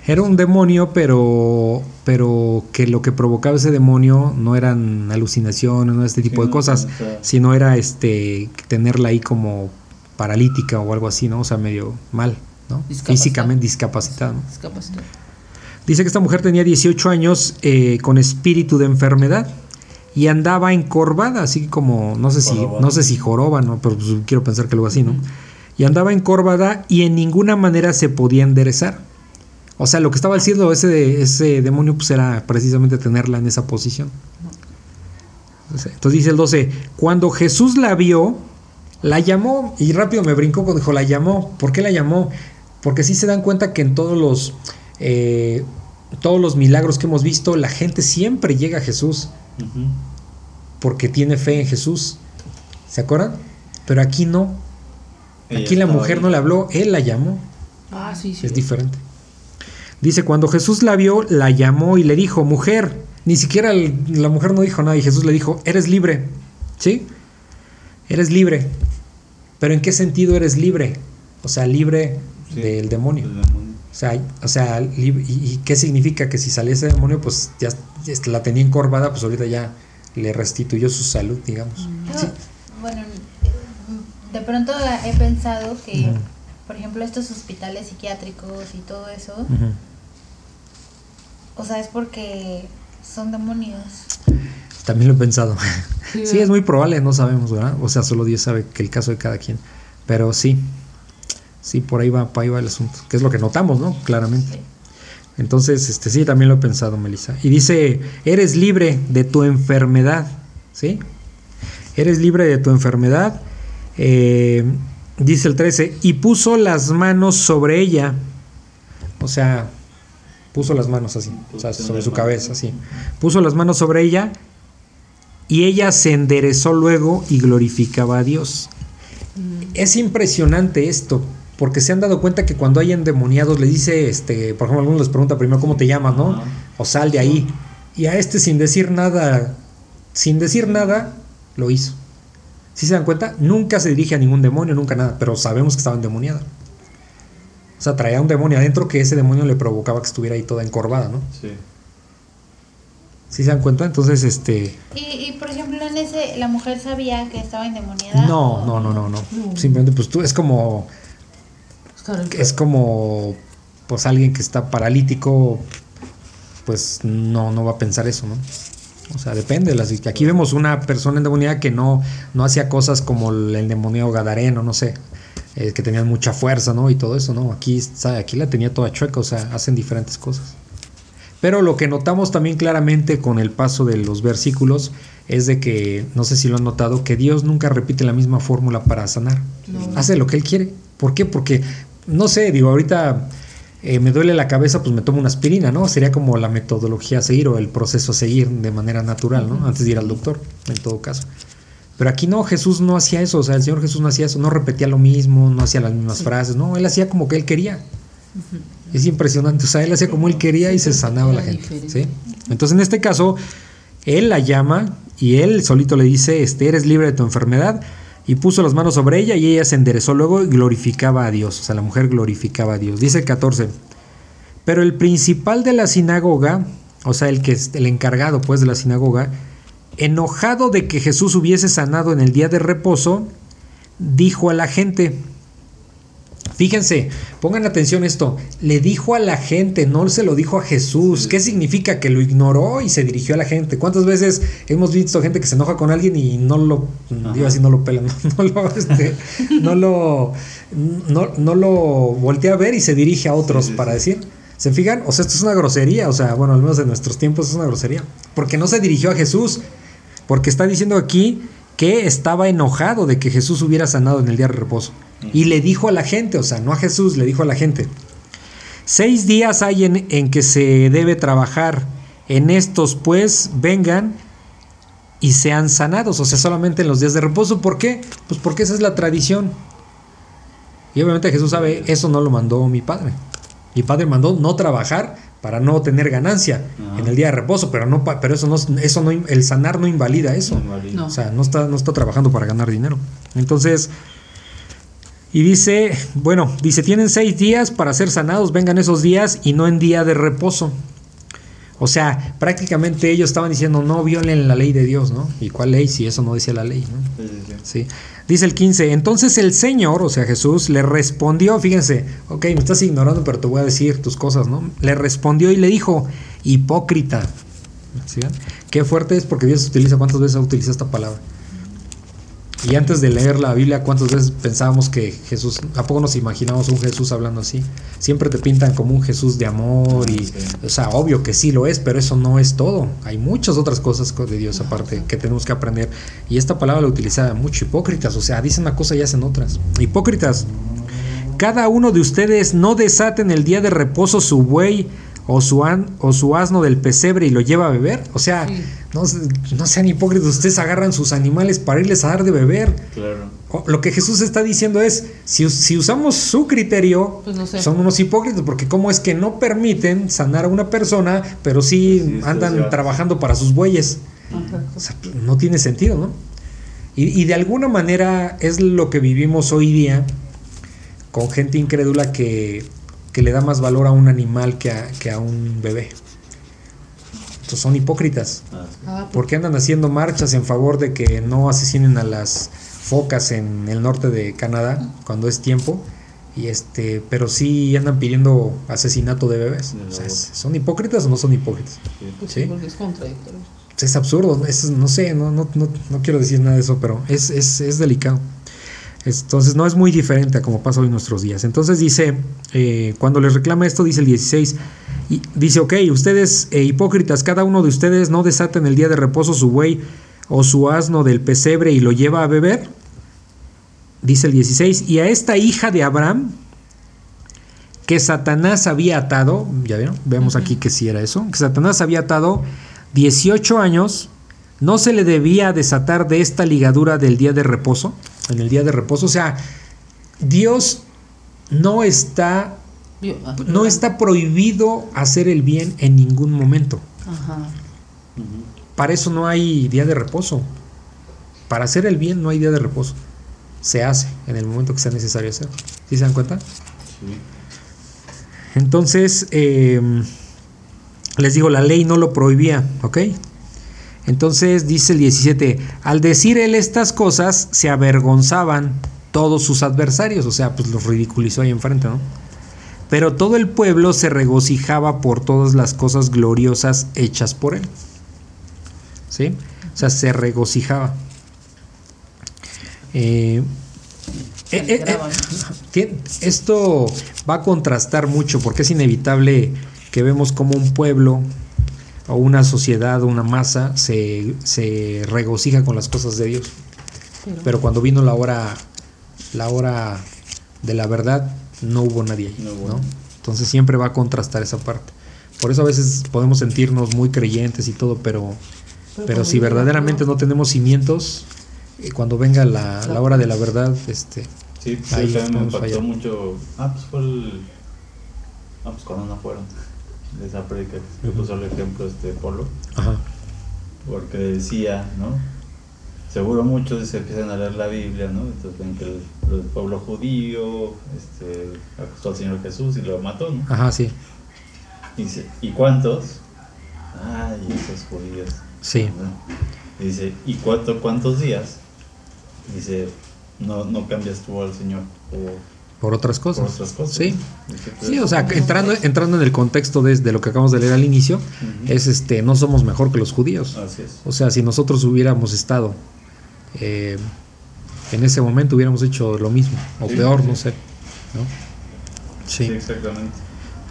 Era un demonio, pero, pero que lo que provocaba ese demonio no eran alucinaciones, no este tipo de cosas, sino era este tenerla ahí como paralítica o algo así, ¿no? O sea, medio mal, ¿no? Físicamente discapacitada. ¿no? Dice que esta mujer tenía 18 años eh, con espíritu de enfermedad y andaba encorvada, así como, no sé si, no sé si joroba, ¿no? pero pues quiero pensar que algo así, ¿no? Y andaba encorvada y en ninguna manera se podía enderezar. O sea, lo que estaba haciendo ese, ese demonio pues era precisamente tenerla en esa posición. Entonces dice el 12, cuando Jesús la vio, la llamó y rápido me brincó cuando dijo, la llamó. ¿Por qué la llamó? Porque sí se dan cuenta que en todos los, eh, todos los milagros que hemos visto, la gente siempre llega a Jesús porque tiene fe en Jesús. ¿Se acuerdan? Pero aquí no. Aquí la mujer no le habló, él la llamó. Ah, sí, sí. Es diferente. Dice, cuando Jesús la vio, la llamó y le dijo, mujer, ni siquiera la mujer no dijo nada y Jesús le dijo, eres libre. ¿Sí? Eres libre. Pero ¿en qué sentido eres libre? O sea, libre del demonio. O sea, o sea y, qué significa? Que si salía ese demonio, pues ya, la tenía encorvada, pues ahorita ya le restituyó su salud, digamos. Bueno, de pronto he pensado que, por ejemplo, estos hospitales psiquiátricos y todo eso, o sea, es porque son demonios. También lo he pensado. Sí, es muy probable, no sabemos, ¿verdad? O sea, solo Dios sabe que el caso de cada quien. Pero sí, Sí, por ahí va, por ahí va el asunto, que es lo que notamos, ¿no? Claramente. Entonces, este sí, también lo he pensado, Melissa. Y dice, eres libre de tu enfermedad, ¿sí? Eres libre de tu enfermedad. Eh, dice el 13, y puso las manos sobre ella. O sea, puso las manos así, o sea, sobre su cabeza, así. Puso las manos sobre ella y ella se enderezó luego y glorificaba a Dios. Mm. Es impresionante esto, porque se han dado cuenta que cuando hay endemoniados le dice, este, por ejemplo, alguno les pregunta primero cómo te llamas, ¿no? O sal de ahí. Y a este sin decir nada, sin decir nada, lo hizo. Si se dan cuenta? Nunca se dirige a ningún demonio, nunca nada, pero sabemos que estaba endemoniado. O sea, traía un demonio adentro que ese demonio le provocaba que estuviera ahí toda encorvada, ¿no? Sí. ¿Sí se dan cuenta? Entonces, este... Y, por ejemplo, en ese, ¿la mujer sabía que estaba endemoniada? No, no, no, no, no. Simplemente, pues tú, es como es como pues alguien que está paralítico pues no no va a pensar eso no O sea, depende. Las, aquí vemos una persona endemoniada que no, no hacía cosas como el endemoniado gadareno, no sé, eh, que tenían mucha fuerza, ¿no? Y todo eso, ¿no? Aquí, aquí la tenía toda chueca, o sea, hacen diferentes cosas. Pero lo que notamos también claramente con el paso de los versículos es de que, no sé si lo han notado, que Dios nunca repite la misma fórmula para sanar. Hace lo que Él quiere. ¿Por qué? Porque, no sé, digo, ahorita eh, me duele la cabeza, pues me tomo una aspirina, ¿no? Sería como la metodología a seguir o el proceso a seguir de manera natural, ¿no? Antes de ir al doctor, en todo caso. Pero aquí no, Jesús no hacía eso, o sea, el Señor Jesús no hacía eso, no repetía lo mismo, no hacía las mismas frases, no, Él hacía como que Él quería. Es impresionante, o sea, Él hacía como Él quería y se sanaba a la gente, ¿sí? Entonces, en este caso, Él la llama y Él solito le dice, este, eres libre de tu enfermedad, y puso las manos sobre ella y ella se enderezó luego y glorificaba a Dios. O sea, la mujer glorificaba a Dios. Dice el 14. Pero el principal de la sinagoga, o sea, el que el encargado pues de la sinagoga, enojado de que Jesús hubiese sanado en el día de reposo, dijo a la gente, Fíjense, pongan atención esto. Le dijo a la gente, no se lo dijo a Jesús. ¿Qué significa? Que lo ignoró y se dirigió a la gente. ¿Cuántas veces hemos visto gente que se enoja con alguien y no lo, digo así, no lo pelan, no, lo, este, no lo, no, lo voltea a ver y se dirige a otros para decir? ¿Se fijan? O sea, esto es una grosería. O sea, bueno, al menos en nuestros tiempos es una grosería. Porque no se dirigió a Jesús. Porque está diciendo aquí que estaba enojado de que Jesús hubiera sanado en el día de reposo. Y le dijo a la gente, o sea, no a Jesús, le dijo a la gente, seis días hay en, que se debe trabajar, en estos pues vengan y sean sanados, o sea, solamente en los días de reposo. ¿Por qué? Pues porque esa es la tradición. Y obviamente Jesús sabe, eso no lo mandó mi padre. Mi padre mandó no trabajar para no tener ganancia en el día de reposo, pero no pero eso no eso no el sanar no invalida eso. O sea, no está no está trabajando para ganar dinero. Entonces, y dice, bueno, dice, tienen seis días para ser sanados, vengan esos días y no en día de reposo. O sea, prácticamente ellos estaban diciendo, no violen la ley de Dios, ¿no? ¿Y cuál ley si eso no decía la ley, ¿no? Sí, Dice el 15, entonces el Señor, o sea Jesús, le respondió, fíjense, ok, me estás ignorando, pero te voy a decir tus cosas, ¿no? Le respondió y le dijo, hipócrita. ¿Sí? Qué fuerte es porque Dios utiliza, ¿cuántas veces utiliza esta palabra? Y antes de leer la Biblia, ¿cuántas veces pensábamos que Jesús, a poco nos imaginamos un Jesús hablando así? Siempre te pintan como un Jesús de amor y, o sea, obvio que sí lo es, pero eso no es todo. Hay muchas otras cosas de Dios aparte que tenemos que aprender. Y esta palabra la utiliza mucho hipócritas, o sea, dicen una cosa y hacen otras. Hipócritas, cada uno de ustedes no desaten el día de reposo su buey o su, o su asno del pesebre y lo lleva a beber. O sea, no, no, sean hipócritas, ustedes agarran sus animales para irles a dar de beber. Claro. lo que Jesús está diciendo es, si, si usamos su criterio, pues son unos hipócritas, porque cómo es que no permiten sanar a una persona, pero sí, andan trabajando para sus bueyes. O sea, no tiene sentido, ¿no? Y, y de alguna manera es lo que vivimos hoy día con gente incrédula que que le da más valor a un animal que a, que a un bebé. Son hipócritas. Ah, ah, porque andan haciendo marchas en favor de que no asesinen a las focas en el norte de Canadá cuando es tiempo. Y este, pero sí andan pidiendo asesinato de bebés. ¿Son hipócritas o no son hipócritas? Pues ¿Sí? porque es contradictorio. Es absurdo, es, no sé, no, no, no, no, quiero decir nada de eso, pero es, es, es delicado. Entonces no es muy diferente a como pasa hoy en nuestros días. Entonces dice, eh, cuando les reclama esto, dice el 16, y dice, ok, ustedes eh, hipócritas, cada uno de ustedes no desaten el día de reposo su buey o su asno del pesebre y lo lleva a beber. Dice el 16, y a esta hija de Abraham, que Satanás había atado, ya vieron, vemos aquí que sí era eso, que Satanás había atado 18 años, no se le debía desatar de esta ligadura del día de reposo en el día de reposo. O sea, Dios no está, no está prohibido hacer el bien en ningún momento. Para eso no hay día de reposo. Para hacer el bien no hay día de reposo. Se hace en el momento que sea necesario hacerlo. ¿Sí se dan cuenta? Sí. Entonces, em, les digo, la ley no lo prohibía, ¿ok? Entonces dice el 17, al decir él estas cosas, se avergonzaban todos sus adversarios, o sea, pues los ridiculizó ahí enfrente, ¿no? Pero todo el pueblo se regocijaba por todas las cosas gloriosas hechas por él. ¿sí? O sea, se regocijaba. Eh, eh, eh, esto va a contrastar mucho porque es inevitable que vemos como un pueblo o una sociedad o una masa se, se regocija con las cosas de Dios. Pero, cuando vino la hora, la hora de la verdad, no hubo nadie ahí. Entonces siempre va a contrastar esa parte. Por eso a veces podemos sentirnos muy creyentes y todo, pero, pero, si verdaderamente no tenemos cimientos, eh, cuando venga la, la, hora de la verdad, este, sí, pues ahí me impactó mucho. Ah, pues fue el. Ah, pues Corona fueron. De esa predica que puso el ejemplo este Polo. Ajá. Porque decía, ¿no? Seguro muchos se empiezan a leer la Biblia, ¿no? Entonces ven que el, pueblo judío este, acostó al Señor Jesús y lo mató, ¿no? Ajá, sí. Y dice, ¿y cuántos? Ay, esos judíos. Sí. dice, ¿y cuánto, cuántos días? Dice, no, no cambias tú al Señor. por otras cosas. Por otras cosas. Sí. Sí, o sea, entrando, entrando en el contexto de, de, lo que acabamos de leer al inicio, es este, no somos mejor que los judíos. Así es. O sea, si nosotros hubiéramos estado eh, en ese momento hubiéramos hecho lo mismo, o peor, no sé. ¿no? Sí. exactamente.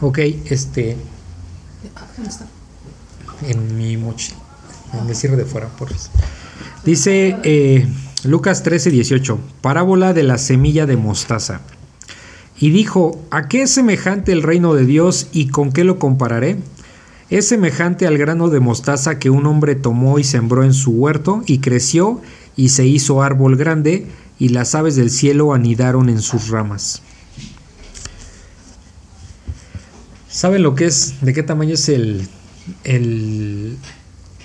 Ok, este. En mi mochila. En el cierre de fuera, por Dice eh, Lucas 13, 18. Parábola de la semilla de mostaza. Y dijo: ¿A qué es semejante el reino de Dios y con qué lo compararé? Es semejante al grano de mostaza que un hombre tomó y sembró en su huerto y creció y se hizo árbol grande y las aves del cielo anidaron en sus ramas. ¿Saben lo que es? ¿De qué tamaño es el, el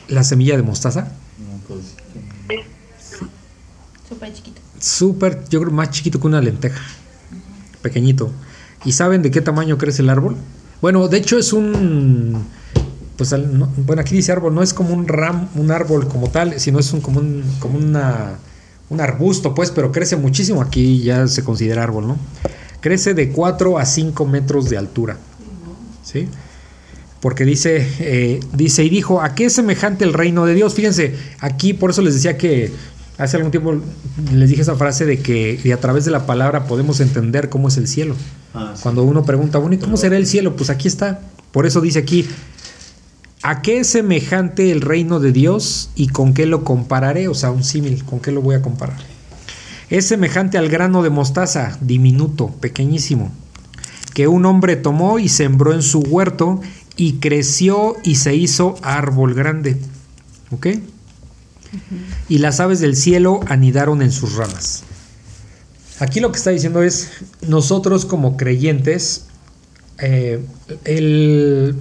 la semilla de mostaza? Pues, Súper chiquito. Súper, yo creo más chiquito que una lenteja. Pequeñito. ¿Y saben de qué tamaño crece el árbol? Bueno, de hecho es un pues bueno, aquí dice árbol, no es como un ram, un árbol como tal, sino es un, como, un, como una, un arbusto, pues, pero crece muchísimo. Aquí ya se considera árbol, ¿no? Crece de 4 a 5 metros de altura. ¿Sí? Porque dice, eh, dice y dijo, ¿a qué es semejante el reino de Dios? Fíjense, aquí por eso les decía que hace algún tiempo les dije esa frase de que a través de la palabra podemos entender cómo es el cielo. Ah, Cuando uno pregunta, bueno, ¿y cómo será el cielo? Pues aquí está. Por eso dice aquí, ¿A qué es semejante el reino de Dios y con qué lo compararé? O sea, un símil, ¿con qué lo voy a comparar? Es semejante al grano de mostaza, diminuto, pequeñísimo, que un hombre tomó y sembró en su huerto y creció y se hizo árbol grande. ¿Ok? Y las aves del cielo anidaron en sus ramas. Aquí lo que está diciendo es, nosotros como creyentes, eh, el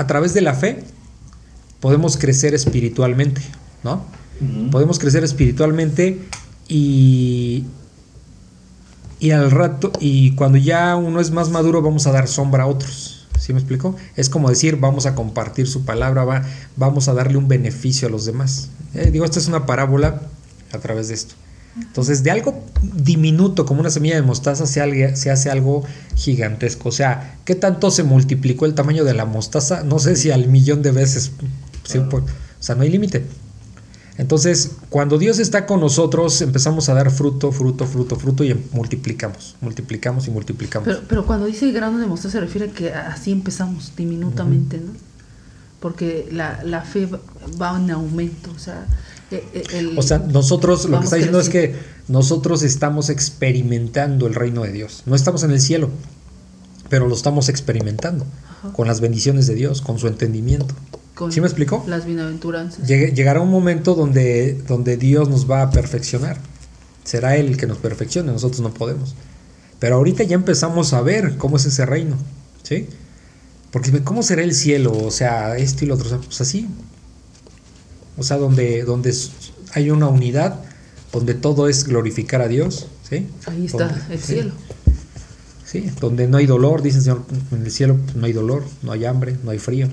a través de la fe podemos crecer espiritualmente, ¿no? Podemos crecer espiritualmente y, y al rato, y cuando ya uno es más maduro, vamos a dar sombra a otros. ¿Sí me explico? Es como decir, vamos a compartir su palabra, va, vamos a darle un beneficio a los demás. Eh, digo, esta es una parábola a través de esto. Entonces, de algo diminuto como una semilla de mostaza se, se, hace algo gigantesco. O sea, ¿qué tanto se multiplicó el tamaño de la mostaza? No sé si al millón de veces. o sea, no hay límite. Entonces, cuando Dios está con nosotros, empezamos a dar fruto, fruto, fruto, fruto y multiplicamos, multiplicamos y multiplicamos. Pero, cuando dice grano de mostaza se refiere a que así empezamos, diminutamente, ¿no? Porque la, la fe va en aumento, o sea, eh, o sea, nosotros, lo que está diciendo es que nosotros estamos experimentando el reino de Dios. No estamos en el cielo, pero lo estamos experimentando con las bendiciones de Dios, con su entendimiento. ¿Sí me explicó? Las bienaventuranzas. llegará un momento donde, donde Dios nos va a perfeccionar. Será Él el que nos perfeccione, nosotros no podemos. Pero ahorita ya empezamos a ver cómo es ese reino. ¿Sí? Porque ¿cómo será el cielo? O sea, esto y lo otro. pues así, o sea, donde, donde hay una unidad, donde todo es glorificar a Dios. ¿sí? Ahí está el cielo. Sí, donde no hay dolor, dice el Señor, en el cielo no hay dolor, no hay hambre, no hay frío,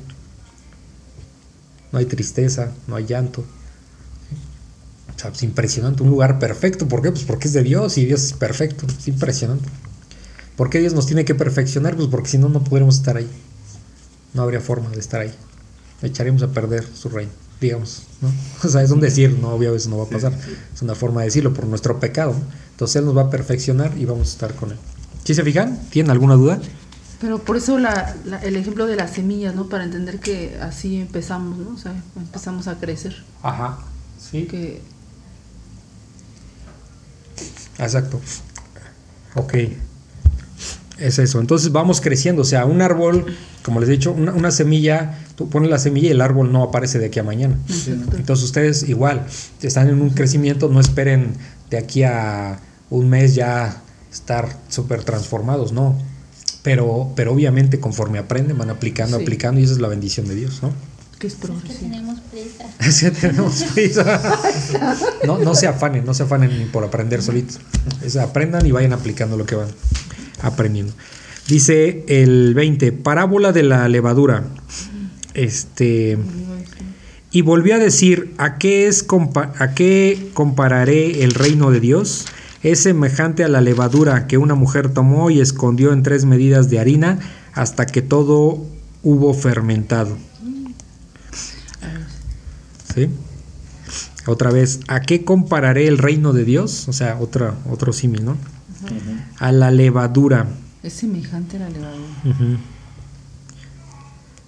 no hay tristeza, no hay llanto. O sea, es impresionante, un lugar perfecto. ¿Por qué? Pues porque es de Dios y Dios es perfecto. Es impresionante. ¿Por qué Dios nos tiene que perfeccionar? Pues porque si no, no podríamos estar ahí. No habría forma de estar ahí. Echaríamos a perder su reino. Digamos, ¿no? O sea, es un decir, no, obvio, eso no va a pasar. Es una forma de decirlo por nuestro pecado. Entonces Él nos va a perfeccionar y vamos a estar con Él. ¿Sí se fijan? ¿Tienen alguna duda? Pero por eso la, la- el ejemplo de las semillas, ¿no? Para entender que así empezamos, ¿no? O sea, empezamos a crecer. Ajá. Sí. Que Exacto. Ok. Es eso. Entonces vamos creciendo. O sea, un árbol, como les he dicho, una, una semilla, tú pones la semilla y el árbol no aparece de aquí a mañana. Exacto. Entonces ustedes igual, están en un crecimiento, no esperen de aquí a un mes ya estar súper transformados, no. Pero, pero obviamente conforme aprenden, van aplicando, Sí. aplicando y esa es la bendición de Dios, ¿no? que es Es que progresivo. tenemos prisa. Así tenemos prisa. No, no se afanen, no se afanen ni por aprender solitos. Es, aprendan y vayan aplicando lo que van aprendiendo. Dice el 20, parábola de la levadura. Este. Y volvió a decir, ¿a qué, es compa- ¿a qué compararé el reino de Dios? Es semejante a la levadura que una mujer tomó y escondió en tres medidas de harina hasta que todo hubo fermentado. ¿Sí? Otra vez, ¿a qué compararé el reino de Dios? O sea, otra, otro símil, ¿no? A la levadura. Es semejante a la levadura. Ujú.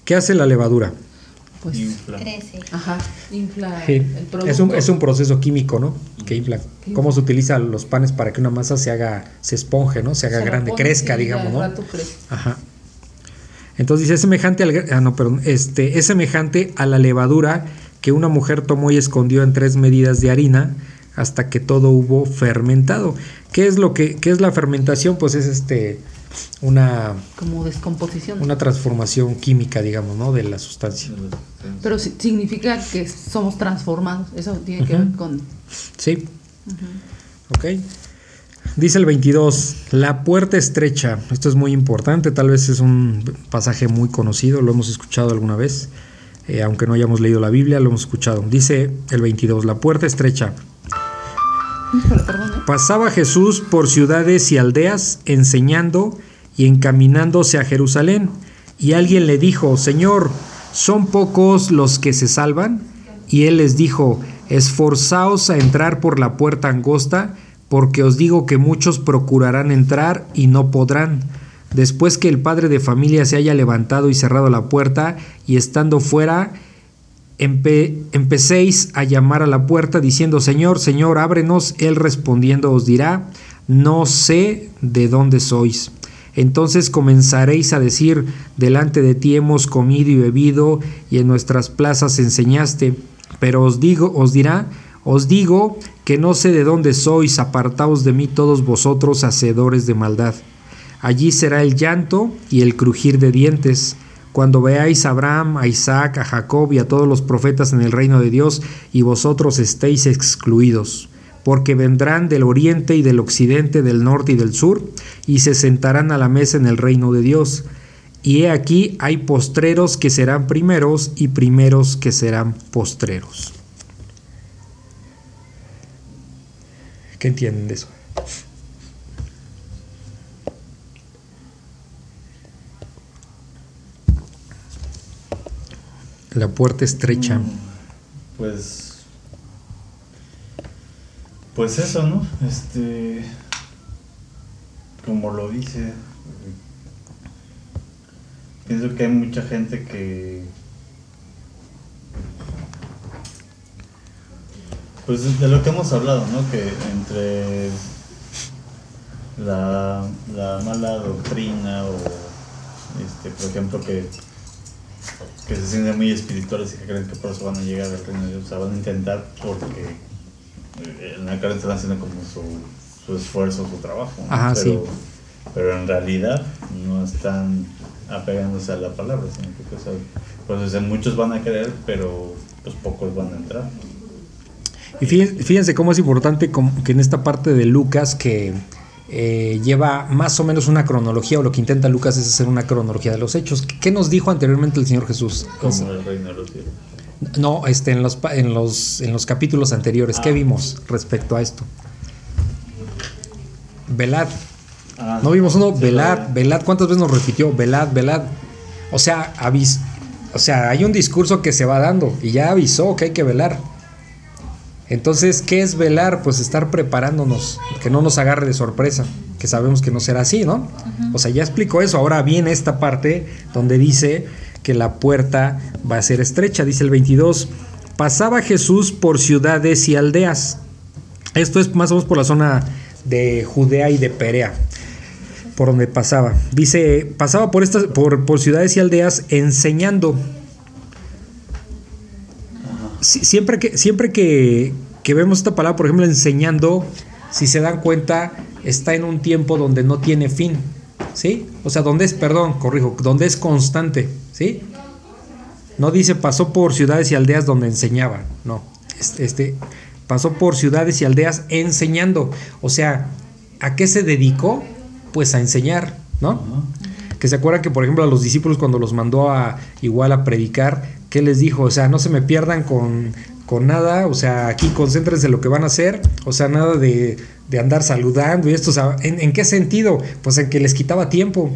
¿Qué hace la levadura? Pues, Infla. Crece. ajá, infla Sí, el producto. es un, es un proceso químico, ¿no? Que infla. ¿Cómo se utilizan los panes para que una masa se haga, se esponje, ¿no? Se haga Se grande, crezca, digamos, ¿no? Ajá. Entonces dice, es semejante al, ah, no, perdón, este, es semejante a la levadura que una mujer tomó y escondió en tres medidas de harina hasta que todo hubo fermentado. ¿Qué es lo que, qué es la fermentación? Pues es este, una, Como descomposición. una transformación química, digamos, ¿no? De la sustancia. Pero significa que somos transformados. Eso tiene que Ujú. ver con. Sí. Ok. Dice el 22, la puerta estrecha. Esto es muy importante, tal vez es un pasaje muy conocido, lo hemos escuchado alguna vez, eh, aunque no hayamos leído la Biblia, lo hemos escuchado. Dice el 22, la puerta estrecha. ¿eh? Pasaba Jesús por ciudades y aldeas enseñando y encaminándose a Jerusalén. Y alguien le dijo, Señor, ¿son pocos los que se salvan? Y él les dijo, esforzaos a entrar por la puerta angosta, porque os digo que muchos procurarán entrar y no podrán. Después que el padre de familia se haya levantado y cerrado la puerta, y estando fuera, Empe- empecéis a llamar a la puerta diciendo, Señor, Señor, ábrenos. Él respondiendo os dirá, no sé de dónde sois. Entonces comenzaréis a decir, delante de ti hemos comido y bebido, y en nuestras plazas enseñaste. Pero os digo, os dirá, os digo que no sé de dónde sois, apartaos de mí todos vosotros, hacedores de maldad. Allí será el llanto y el crujir de dientes. Cuando veáis a Abraham, a Isaac, a Jacob y a todos los profetas en el reino de Dios, y vosotros estéis excluidos, porque vendrán del oriente y del occidente, del norte y del sur, y se sentarán a la mesa en el reino de Dios. Y he aquí hay postreros que serán primeros y primeros que serán postreros. ¿Qué entienden de eso? La puerta estrecha. Pues. Pues eso, ¿no? Este. Como lo dice. Pienso que hay mucha gente que. Pues de lo que hemos hablado, ¿no? Que entre la, la mala doctrina o, este, por ejemplo, que que se sienten muy espirituales y que creen que por eso van a llegar al reino de Dios. O sea, van a intentar porque eh, en la cara están haciendo como su, su esfuerzo, su trabajo. ¿no? Ajá, pero, sí. pero en realidad no están apegándose a la palabra, sino que o sea, pues, o sea, muchos van a creer, pero pues pocos van a entrar. Y fíjense, fíjense cómo es importante que en esta parte de Lucas que eh, lleva más o menos una cronología, o lo que intenta Lucas es hacer una cronología de los hechos. ¿Qué nos dijo anteriormente el Señor Jesús? Como el reino de los cielos. No, este, en los, en los, en los capítulos anteriores, ¿qué Ah. vimos respecto a esto? Velad. Ah, No vimos uno, sí, velad, velad. ¿Cuántas veces nos repitió? Velad, velad. O sea, avis. o sea, hay un discurso que se va dando y ya avisó que hay que velar. Entonces, ¿qué es velar? Pues estar preparándonos, que no nos agarre de sorpresa, que sabemos que no será así, ¿no? O sea, ya explicó eso. Ahora viene esta parte donde dice que la puerta va a ser estrecha, dice el 22. Pasaba Jesús por ciudades y aldeas. Esto es más o menos por la zona de Judea y de Perea, por donde pasaba. Dice, pasaba por, estas, por, por ciudades y aldeas enseñando siempre que, siempre que, vemos esta palabra, por ejemplo, enseñando, si se dan cuenta, está en un tiempo donde no tiene fin. ¿Sí? O sea, donde es, perdón, corrijo, donde es constante. ¿Sí? No dice pasó por ciudades y aldeas donde enseñaba. No. Este, pasó por ciudades y aldeas enseñando. O sea, ¿a qué se dedicó? Pues a enseñar, ¿no? Que se acuerdan que, por ejemplo, a los discípulos cuando los mandó a igual a predicar, ¿qué les dijo? O sea, no se me pierdan con, con nada, o sea, aquí concéntrense en lo que van a hacer, o sea, nada de, andar saludando y esto, o sea, ¿en, qué sentido? Pues en que les quitaba tiempo.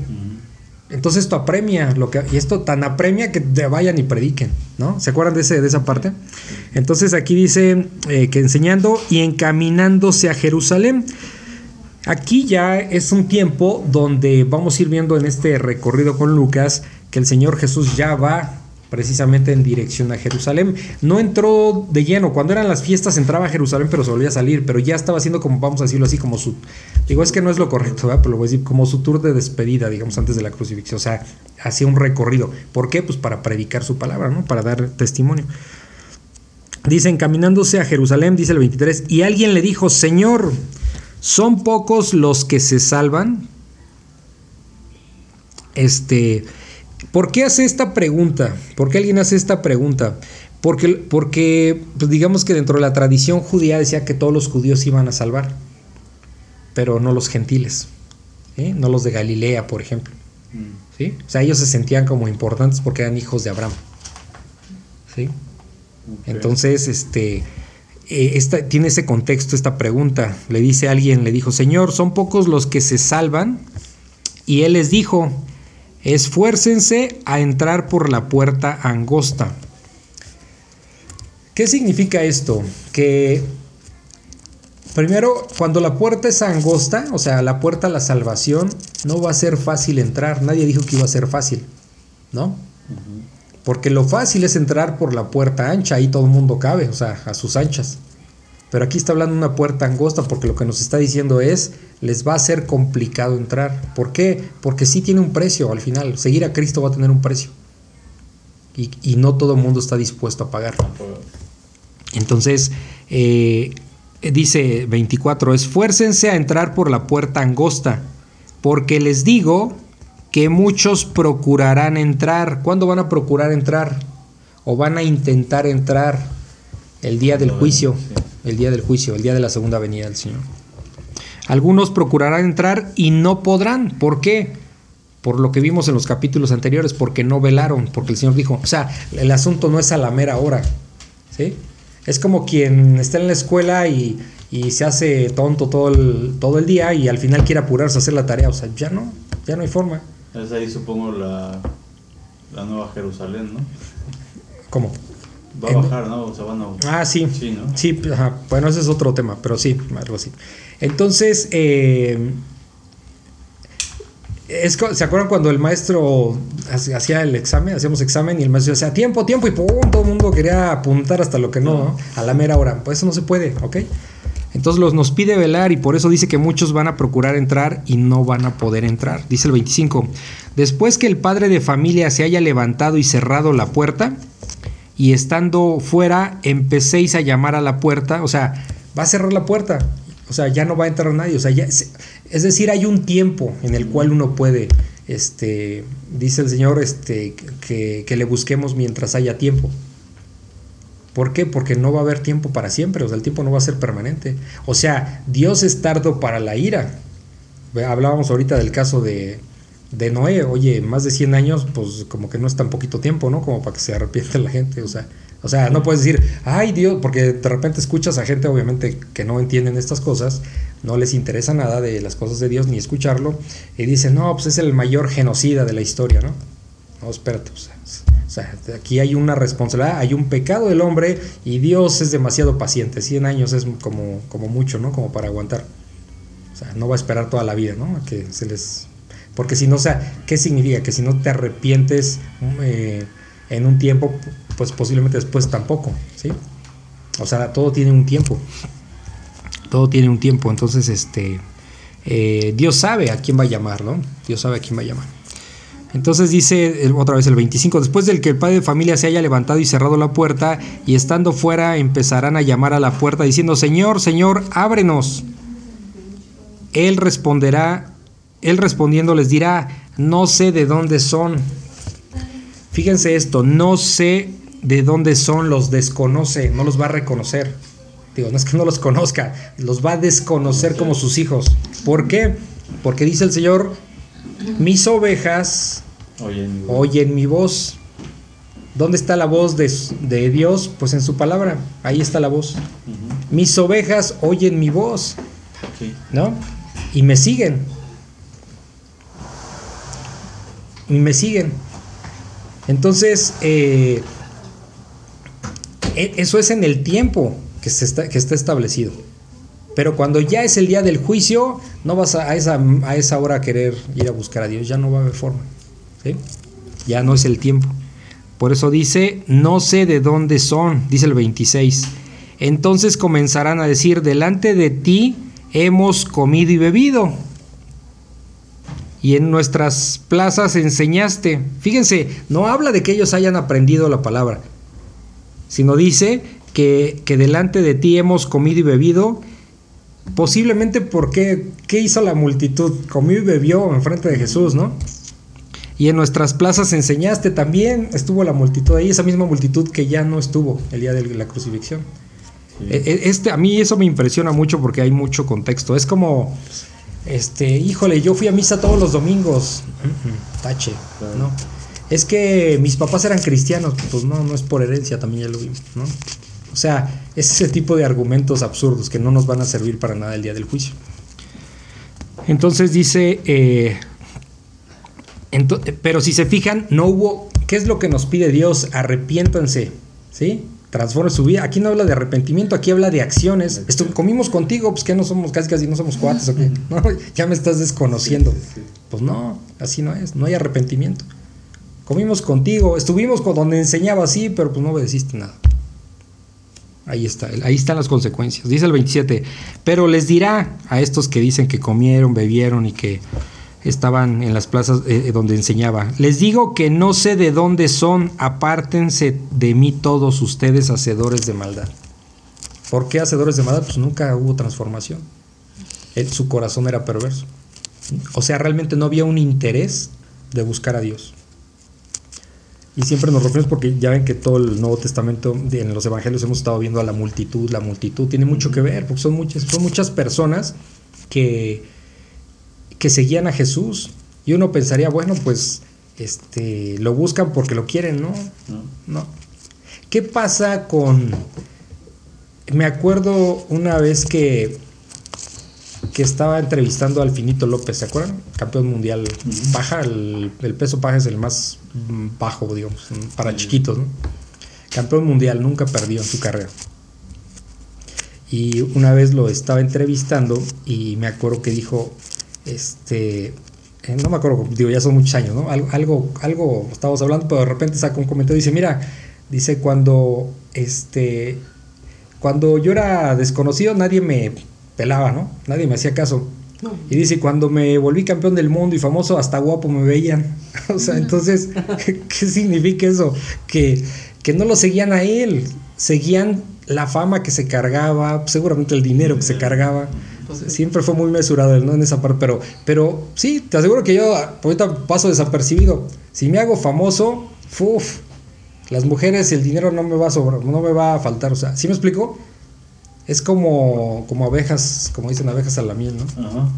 Entonces esto apremia, lo que, y esto tan apremia que vayan y prediquen, ¿no? ¿Se acuerdan de, ese, de esa parte? Entonces aquí dice eh, que enseñando y encaminándose a Jerusalén. Aquí ya es un tiempo donde vamos a ir viendo en este recorrido con Lucas que el Señor Jesús ya va precisamente en dirección a Jerusalén. No entró de lleno, cuando eran las fiestas entraba a Jerusalén, pero se volvía a salir, pero ya estaba haciendo como, vamos a decirlo así, como su, digo, es que no es lo correcto, pero lo voy a decir, como su tour de despedida, digamos, antes de la crucifixión, o sea, hacía un recorrido. ¿Por qué? Pues para predicar su palabra, ¿no? Para dar testimonio. Dice, encaminándose a Jerusalén, dice el 23, y alguien le dijo, Señor, ¿son pocos los que se salvan? Este, ¿Por qué hace esta pregunta? ¿Por qué alguien hace esta pregunta? Porque, porque pues digamos que dentro de la tradición judía decía que todos los judíos iban a salvar, pero no los gentiles, no los de Galilea, por ejemplo. Mm. ¿sí? O sea, ellos se sentían como importantes porque eran hijos de Abraham. ¿sí? Entonces, este, eh, esta, tiene ese contexto esta pregunta. Le dice alguien, le dijo, Señor, son pocos los que se salvan. Y él les dijo, Esfuércense a entrar por la puerta angosta. ¿Qué significa esto? Que primero, cuando la puerta es angosta, o sea, la puerta a la salvación, no va a ser fácil entrar. Nadie dijo que iba a ser fácil, ¿no? Porque lo fácil es entrar por la puerta ancha, ahí todo el mundo cabe, o sea, a sus anchas. Pero aquí está hablando una puerta angosta porque lo que nos está diciendo es, les va a ser complicado entrar. ¿Por qué? Porque sí tiene un precio al final. Seguir a Cristo va a tener un precio. Y, no todo el mundo está dispuesto a pagar. Entonces, eh, dice 24, esfuércense a entrar por la puerta angosta, porque les digo que muchos procurarán entrar. ¿Cuándo van a procurar entrar? ¿O van a intentar entrar el día del juicio? El día del juicio, el día de la segunda venida del Señor. Algunos procurarán entrar y no podrán. ¿Por qué? Por lo que vimos en los capítulos anteriores, porque no velaron, porque el Señor dijo, o sea, el asunto no es a la mera hora. ¿sí? Es como quien está en la escuela y, se hace tonto todo el, todo el día y al final quiere apurarse a hacer la tarea. O sea, ya no, ya no hay forma. Es ahí supongo la, la Nueva Jerusalén, ¿no? ¿Cómo? Va a bajar, ¿no? O sea, van a... Ah, sí. Sí, ¿no? sí ajá. bueno, ese es otro tema, pero sí, algo así. Entonces, eh, es, ¿se acuerdan cuando el maestro hacía el examen? Hacíamos examen y el maestro decía tiempo, tiempo y ¡pum! todo el mundo quería apuntar hasta lo que no, no, a la mera hora. Pues eso no se puede, ¿ok? Entonces los, nos pide velar y por eso dice que muchos van a procurar entrar y no van a poder entrar. Dice el 25. Después que el padre de familia se haya levantado y cerrado la puerta, y estando fuera empecéis a llamar a la puerta, o sea, va a cerrar la puerta, o sea, ya no va a entrar nadie, o sea, ya, es decir, hay un tiempo en el cual uno puede, este, dice el Señor, este, que, que le busquemos mientras haya tiempo. ¿Por qué? Porque no va a haber tiempo para siempre, o sea, el tiempo no va a ser permanente. O sea, Dios es tardo para la ira. Hablábamos ahorita del caso de, de Noé, oye, más de 100 años, pues como que no es tan poquito tiempo, ¿no? Como para que se arrepiente la gente, o sea, o sea, no puedes decir, ay Dios, porque de repente escuchas a gente obviamente que no entienden estas cosas, no les interesa nada de las cosas de Dios ni escucharlo, y dicen, no, pues es el mayor genocida de la historia, ¿no? No, espérate, o sea, sea, aquí hay una responsabilidad, hay un pecado del hombre y Dios es demasiado paciente. 100 años es como, como mucho, ¿no? Como para aguantar. O sea, no va a esperar toda la vida, ¿no? A que se les... Porque si no, o sea, ¿qué significa? Que si no te arrepientes eh, en un tiempo, pues posiblemente después tampoco, ¿sí? O sea, todo tiene un tiempo. Todo tiene un tiempo. Entonces, este... Eh, Dios sabe a quién va a llamar, ¿no? Dios sabe a quién va a llamar. Entonces dice otra vez el 25, después del que el padre de familia se haya levantado y cerrado la puerta, y estando fuera empezarán a llamar a la puerta diciendo, Señor, Señor, ábrenos. Él responderá, él respondiendo les dirá, no sé de dónde son. Fíjense esto, no sé de dónde son, los desconoce, no los va a reconocer. Digo, no es que no los conozca, los va a desconocer como sus hijos. ¿Por qué? Porque dice el Señor, mis ovejas oyen mi voz. ¿Dónde está la voz de, Dios? Pues en su palabra. Ahí está la voz. Mis ovejas oyen mi voz. ¿No? Y me siguen. Y me siguen. Entonces, eh, e, eso es en el tiempo que, se está, que está establecido. Pero cuando ya es el día del juicio, no vas a, esa, a esa hora a querer ir a buscar a Dios, ya no va a haber forma. ¿sí? Ya no es el tiempo. Por eso dice, no sé de dónde son, dice el 26. Entonces comenzarán a decir, delante de ti hemos comido y bebido. Y en nuestras plazas enseñaste. Fíjense, no habla de que ellos hayan aprendido la palabra, sino dice que, que delante de ti hemos comido y bebido Posiblemente porque, ¿qué hizo la multitud? Comió y bebió enfrente de Jesús, ¿no? Y en nuestras plazas enseñaste también, estuvo la multitud ahí, esa misma multitud que ya no estuvo el día de la crucifixión. E, e, este, a mí eso me impresiona mucho porque hay mucho contexto. Es como, este, híjole, yo fui a misa todos los domingos. Tache, ¿no? Es que mis papás eran cristianos, pues no, no es por herencia, también ya lo vimos, ¿no? O sea, es ese tipo de argumentos absurdos que no nos van a servir para nada el día del juicio. Entonces dice, eh, pero si se fijan, no hubo, ¿qué es lo que nos pide Dios? Arrepiéntanse, ¿sí? Transforme su vida. Aquí no habla de arrepentimiento, aquí habla de acciones. Esto, comimos contigo, pues que no somos casi casi no somos cuates, ¿o No, ya me estás desconociendo. Pues no, así no es, no hay arrepentimiento. Comimos contigo, estuvimos con donde enseñaba así, pero pues no obedeciste nada. Ahí está, ahí están las consecuencias. Dice el 27, pero les dirá a estos que dicen que comieron, bebieron y que estaban en las plazas eh, donde enseñaba, les digo que no sé de dónde son, apártense de mí todos ustedes hacedores de maldad. ¿Por qué hacedores de maldad? Pues nunca hubo transformación. su corazón era perverso. O sea, realmente no había un interés de buscar a Dios. Y siempre nos referimos porque ya ven que todo el Nuevo Testamento, en los Evangelios hemos estado viendo a la multitud, la multitud tiene mucho que ver, porque son muchas, son muchas personas que, que seguían a Jesús. Y uno pensaría, bueno, pues este, lo buscan porque lo quieren, ¿no? No. ¿Qué pasa con... Me acuerdo una vez que que estaba entrevistando al Finito López, ¿se acuerdan? Campeón mundial. Baja, el, peso paja es el más bajo, digamos, para chiquitos, ¿no? Campeón mundial, nunca perdió en su carrera. Y una vez lo estaba entrevistando y me acuerdo que dijo, este, eh, no me acuerdo, digo, ya son muchos años, ¿no? Algo, algo, algo estábamos hablando, pero de repente saca un comentario y dice, mira, dice, cuando, este, cuando yo era desconocido nadie me pelaba, ¿no? Nadie me hacía caso. Y dice, cuando me volví campeón del mundo y famoso, hasta guapo me veían. o sea, entonces, ¿qué, significa eso? Que, que no lo seguían a él, seguían la fama que se cargaba, seguramente el dinero que se cargaba. Siempre fue muy mesurado ¿no? en esa parte, pero, pero sí, te aseguro que yo ahorita paso desapercibido. Si me hago famoso, uf, las mujeres, el dinero no me va a sobrar, no me va a faltar. O sea, ¿sí me explico? Es como, como abejas, como dicen abejas a la miel, ¿no?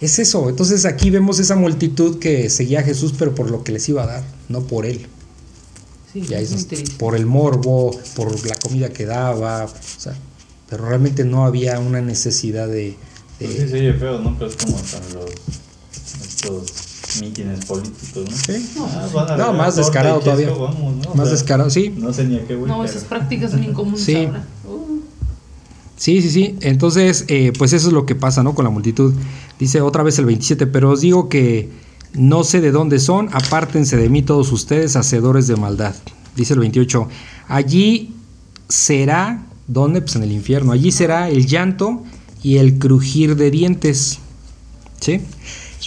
Es eso. Entonces aquí vemos esa multitud que seguía a Jesús, pero por lo que les iba a dar, no por él. Sí, por el morbo, por la comida que daba, o sea, pero realmente no había una necesidad de. Pues sí, sí, feo, ¿no? Pero es como están los. estos mítines políticos, ¿no? Sí. Ah, van a No, más descarado todavía. Vamos, ¿no? O Más sea, descarado, sí. No sé ni a qué voy, No, pero- esas prácticas son incomunes Sí. ahora. Uh, Sí, sí, sí. Entonces, eh, pues eso es lo que pasa, ¿no? Con la multitud. Dice otra vez el 27, pero os digo que no sé de dónde son, apártense de mí todos ustedes, hacedores de maldad. Dice el 28, allí será, ¿dónde? Pues en el infierno. Allí será el llanto y el crujir de dientes. ¿Sí?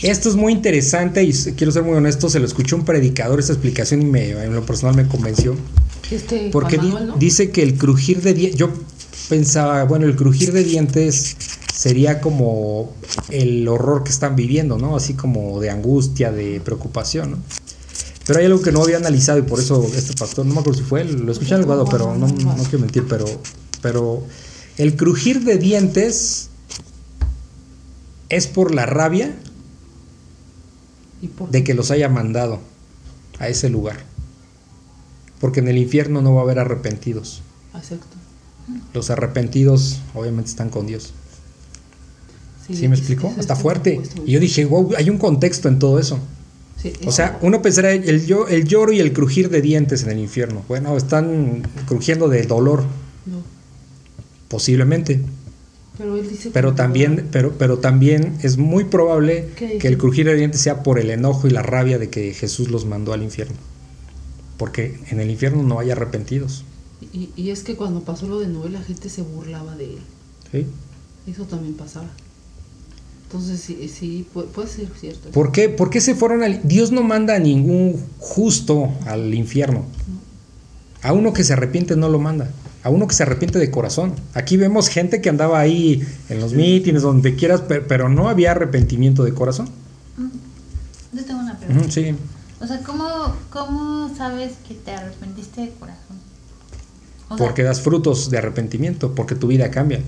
Esto es muy interesante y quiero ser muy honesto, se lo escuchó un predicador esta explicación y me, en lo personal me convenció. Este, Porque di- Manuel, ¿no? dice que el crujir de dientes, yo pensaba, bueno, el crujir de dientes sería como el horror que están viviendo, ¿no? Así como de angustia, de preocupación, ¿no? Pero hay algo que no había analizado y por eso este pastor, no me acuerdo si fue lo escuché en el Guado, pero no, no quiero mentir, pero, pero el crujir de dientes es por la rabia ¿Y por de que los haya mandado a ese lugar. Porque en el infierno no va a haber arrepentidos. Exacto. Los arrepentidos obviamente están con Dios. ¿Sí, me es- explico? eso Está es fuerte. Y yo dije, wow, hay un contexto en todo eso. Sí, O sea, uno pensará el, el lloro y el crujir de dientes en el infierno. Bueno, están crujiendo de dolor, posiblemente. pero él dice Pero también, pero, pero también es muy probable ¿Qué que el crujir de dientes sea por el enojo y la rabia de que Jesús los mandó al infierno. Porque en el infierno no hay arrepentidos. Y, y es que cuando pasó lo de Noé, la gente se burlaba de él. ¿sí? Eso también pasaba. Entonces, sí, sí puede, ser cierto. ¿Por qué? ¿Por qué se fueron al... Dios no manda a ningún justo al infierno. A uno que se arrepiente no lo manda. A uno que se arrepiente de corazón. Aquí vemos gente que andaba ahí en los mítines, donde quieras, pe- pero, no había arrepentimiento de corazón. Yo tengo una pregunta. Sí. O sea, ¿cómo, ¿cómo sabes que te arrepentiste de corazón? O sea, Porque das frutos de arrepentimiento, porque tu vida cambia.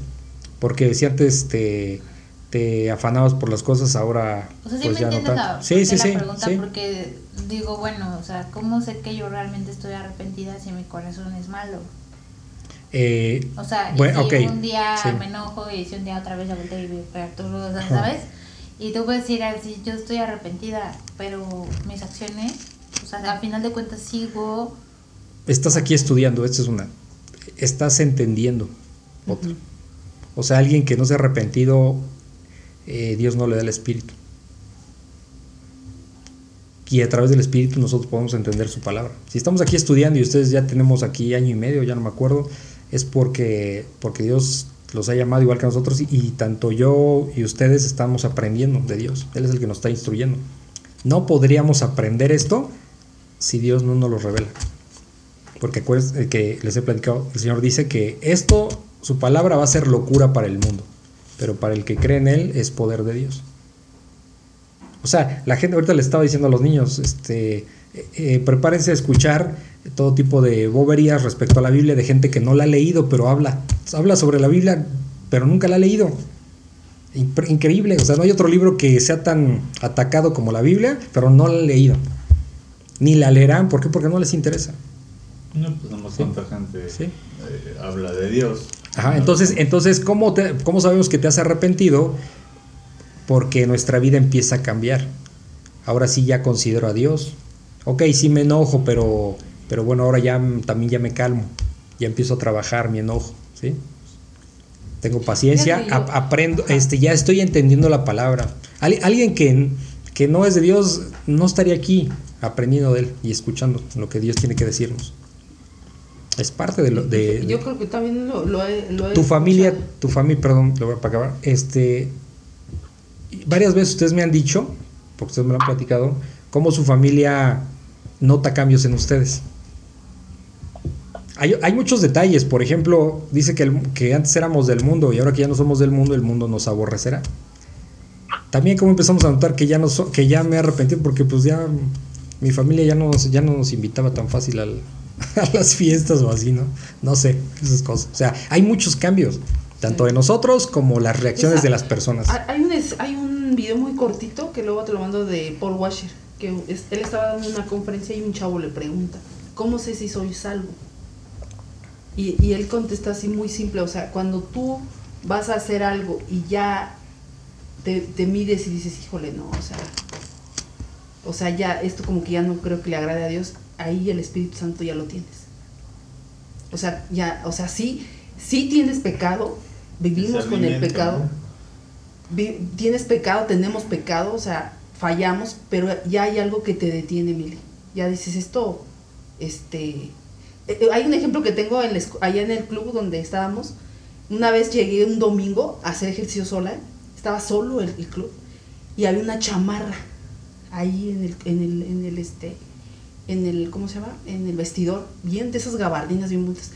Porque si antes te, te afanabas por las cosas, ahora o sea, sí pues me ya no entiendes tanto. la, Sí, sí, la sí, pregunta, sí. porque digo, bueno, o sea, ¿cómo sé que yo realmente estoy arrepentida si mi corazón es malo? Eh, O sea, y Bueno, si ok, un día sí. me enojo y si un día otra vez la volteo y voy a pegar todo, o sea, ¿sabes? Y tú puedes decir así, yo estoy arrepentida, pero mis acciones, o sea, al final de cuentas sigo, estás aquí estudiando, esta es una. Estás entendiendo otra. O sea, alguien que no se ha arrepentido, eh, Dios no le da el espíritu. Y a través del espíritu nosotros podemos entender su palabra. Si estamos aquí estudiando y ustedes ya tenemos aquí año y medio, ya no me acuerdo, es porque, porque Dios los ha llamado igual que nosotros y, y tanto yo y ustedes estamos aprendiendo de Dios. Él es el que nos está instruyendo. No podríamos aprender esto si Dios no nos lo revela. Porque que les he platicado, el Señor dice que esto, su palabra va a ser locura para el mundo, pero para el que cree en Él es poder de Dios. O sea, la gente ahorita le estaba diciendo a los niños, este, eh, eh, prepárense a escuchar todo tipo de boberías respecto a la Biblia de gente que no la ha leído, pero habla, habla sobre la Biblia, pero nunca la ha leído. Increíble, o sea, no hay otro libro que sea tan atacado como la Biblia, pero no la han leído. Ni la leerán, ¿por qué? Porque no les interesa. No, pues nomás cuánta gente Sí. eh, habla de Dios. Ajá, entonces, entonces ¿cómo, te- ¿cómo sabemos que te has arrepentido? Porque nuestra vida empieza a cambiar. Ahora sí ya considero a Dios. Ok, sí me enojo, pero, pero bueno, ahora ya también ya me calmo. Ya empiezo a trabajar mi enojo, ¿sí? Tengo paciencia, yo- ap- aprendo, Ajá. este, ya estoy entendiendo la palabra. Al- alguien que, que no es de Dios no estaría aquí aprendiendo de él y escuchando lo que Dios tiene que decirnos. Es parte de lo de, Yo creo que también lo, lo he, lo he tu familia, tu familia, perdón, lo voy a acabar. Este, varias veces ustedes me han dicho, porque ustedes me lo han platicado, cómo su familia nota cambios en ustedes. Hay, hay muchos detalles, por ejemplo, dice que, el- que antes éramos del mundo y ahora que ya no somos del mundo, el mundo nos aborrecerá. También como empezamos a notar que ya, no so- que ya me he arrepentido porque pues ya mi familia ya no, nos- ya no nos invitaba tan fácil al- a las fiestas o así, ¿no? No sé, esas cosas. O sea, hay muchos cambios, tanto de nosotros como las reacciones Esa- de las personas. Hay un, hay un video muy cortito que luego te lo mando de Paul Washer, que él estaba dando una conferencia y un chavo le pregunta, ¿cómo sé si soy salvo? Y, y él contesta así muy simple, o sea, cuando tú vas a hacer algo y ya te, te mides y dices, híjole, no, o sea, o sea, ya esto como que ya no creo que le agrade a Dios, ahí el Espíritu Santo ya lo tienes. O sea, ya, o sea, sí, sí tienes pecado, vivimos con el pecado, tienes pecado, tenemos pecado, o sea, fallamos, pero ya hay algo que te detiene, Mili. Ya dices esto, este, eh, eh, hay un ejemplo que tengo en allá en el club donde estábamos. Una vez llegué un domingo a hacer ejercicio sola, estaba solo el, club y había una chamarra ahí en el, en el, en el este, en el, ¿cómo se llama? En el vestidor, bien de esas gabardinas bien muchas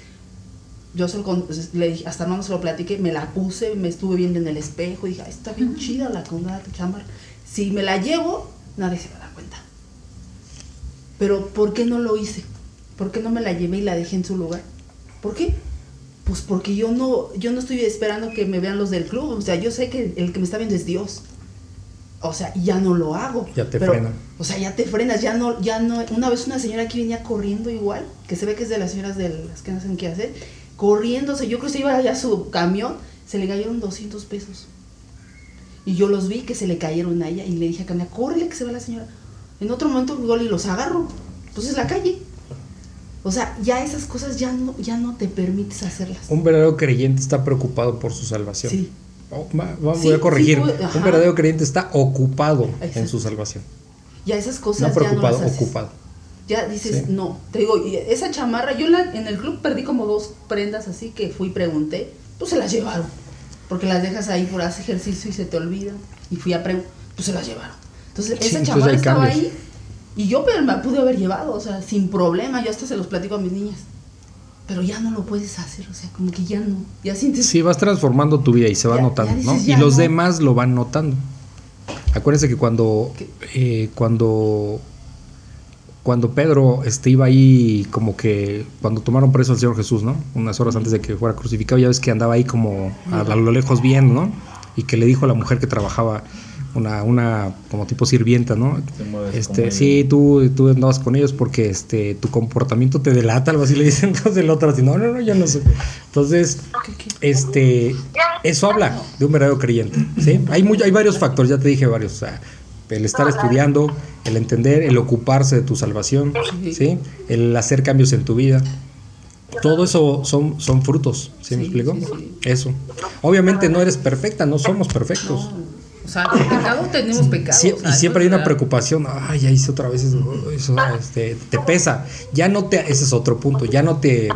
yo solo pues, le dije, hasta no se lo platiqué, me la puse, me estuve viendo en el espejo y dije, está bien chida la condada chamarra. Si me la llevo, nadie se va a dar cuenta. Pero ¿por qué no lo hice? ¿Por qué no me la llevé y la dejé en su lugar? ¿Por qué? Pues porque yo no, yo no estoy esperando que me vean los del club. O sea, yo sé que el que me está viendo es Dios. O sea, ya no lo hago. Ya te frenas. O sea, ya te frenas, ya no, ya no. Una vez una señora aquí venía corriendo igual, que se ve que es de las señoras de las que no saben qué hacer corriéndose. Yo creo que se iba allá a su camión, se le cayeron 200 pesos. Y yo los vi que se le cayeron a ella y le dije a Camila, córrele que se va la señora. En otro momento y los agarro. Entonces la calle. O sea, ya esas cosas ya no, ya no te permites hacerlas. Un verdadero creyente está preocupado por su salvación. Sí. Oh, vamos a corregir. un verdadero creyente está ocupado en su salvación. Ya esas cosas no preocupado, ya no ocupado ya dices, no, te digo, esa chamarra, yo la, en el club perdí como dos prendas así que fui y pregunté, pues se las llevaron, porque las dejas ahí por hacer ejercicio y se te olvidan, y fui a preguntar, pues se las llevaron. Entonces, esa chamarra estaba ahí, y yo pero me pude haber llevado, o sea, sin problema, yo hasta se los platico a mis niñas. Pero ya no lo puedes hacer, o sea, como que ya no, ya sientes... Sí, vas transformando tu vida y se va notando, ¿no? Y los demás lo van notando. Acuérdense que cuando, eh, cuando cuando Pedro este, iba ahí como que cuando tomaron preso al Señor Jesús, ¿no? Unas horas antes de que fuera crucificado, ya ves que andaba ahí como a, lo lejos viendo, ¿no? Y que le dijo a la mujer que trabajaba una, una como tipo sirvienta, ¿no? Este, sí, tú, tú andabas con ellos porque este tu comportamiento te delata, algo así le dicen entonces el otro así, no, no, no, yo no sé. Entonces, este eso habla de un verdadero creyente, ¿sí? Hay hay varios factores, ya te dije varios, o sea, el estar estudiando, el entender, el ocuparse de tu salvación, ¿sí? El hacer cambios en tu vida. Todo eso son, son frutos, ¿sí, me explico? Eso. Obviamente no eres perfecta, no somos perfectos. O sea, pecado tenemos pecado. y siempre hay una preocupación, ay, ya hice otra vez eso, este, te pesa. Ya no te, ese es otro punto, ya no te,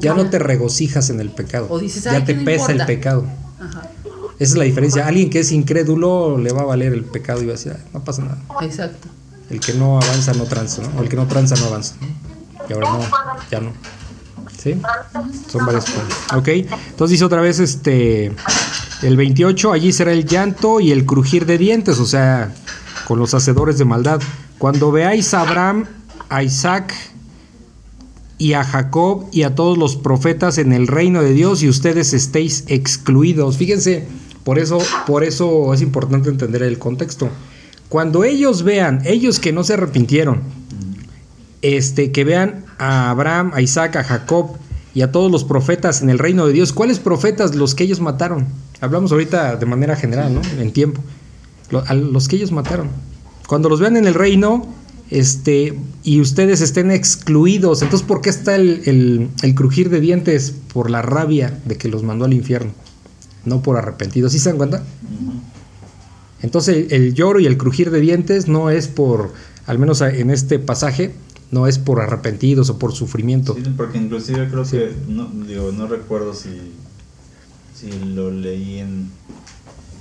ya no te regocijas en el pecado. ya te pesa el pecado. Ajá. Esa es la diferencia. Alguien que es incrédulo le va a valer el pecado y va a decir, no pasa nada. Exacto. El que no avanza no tranza, ¿no? O el que no tranza no avanza. Y ahora no, ya no. ¿Sí? Son varias cosas. Ok, entonces dice otra vez este el 28, allí será el llanto y el crujir de dientes, o sea, con los hacedores de maldad. Cuando veáis a Abraham, a Isaac y a Jacob y a todos los profetas en el reino de Dios y ustedes estéis excluidos. Fíjense, por eso, por eso es importante entender el contexto. Cuando ellos vean, ellos que no se arrepintieron, este, que vean a Abraham, a Isaac, a Jacob y a todos los profetas en el reino de Dios, ¿cuáles profetas los que ellos mataron? Hablamos ahorita de manera general, ¿no? En tiempo. A los que ellos mataron. Cuando los vean en el reino, este, y ustedes estén excluidos, entonces ¿por qué está el, el crujir de dientes? Por la rabia de que los mandó al infierno no por arrepentidos. ¿Sí se dan cuenta? Entonces el, lloro y el crujir de dientes no es por, al menos en este pasaje, no es por arrepentidos o por sufrimiento. Sí, porque inclusive creo que, no, digo, no recuerdo si, si lo leí en,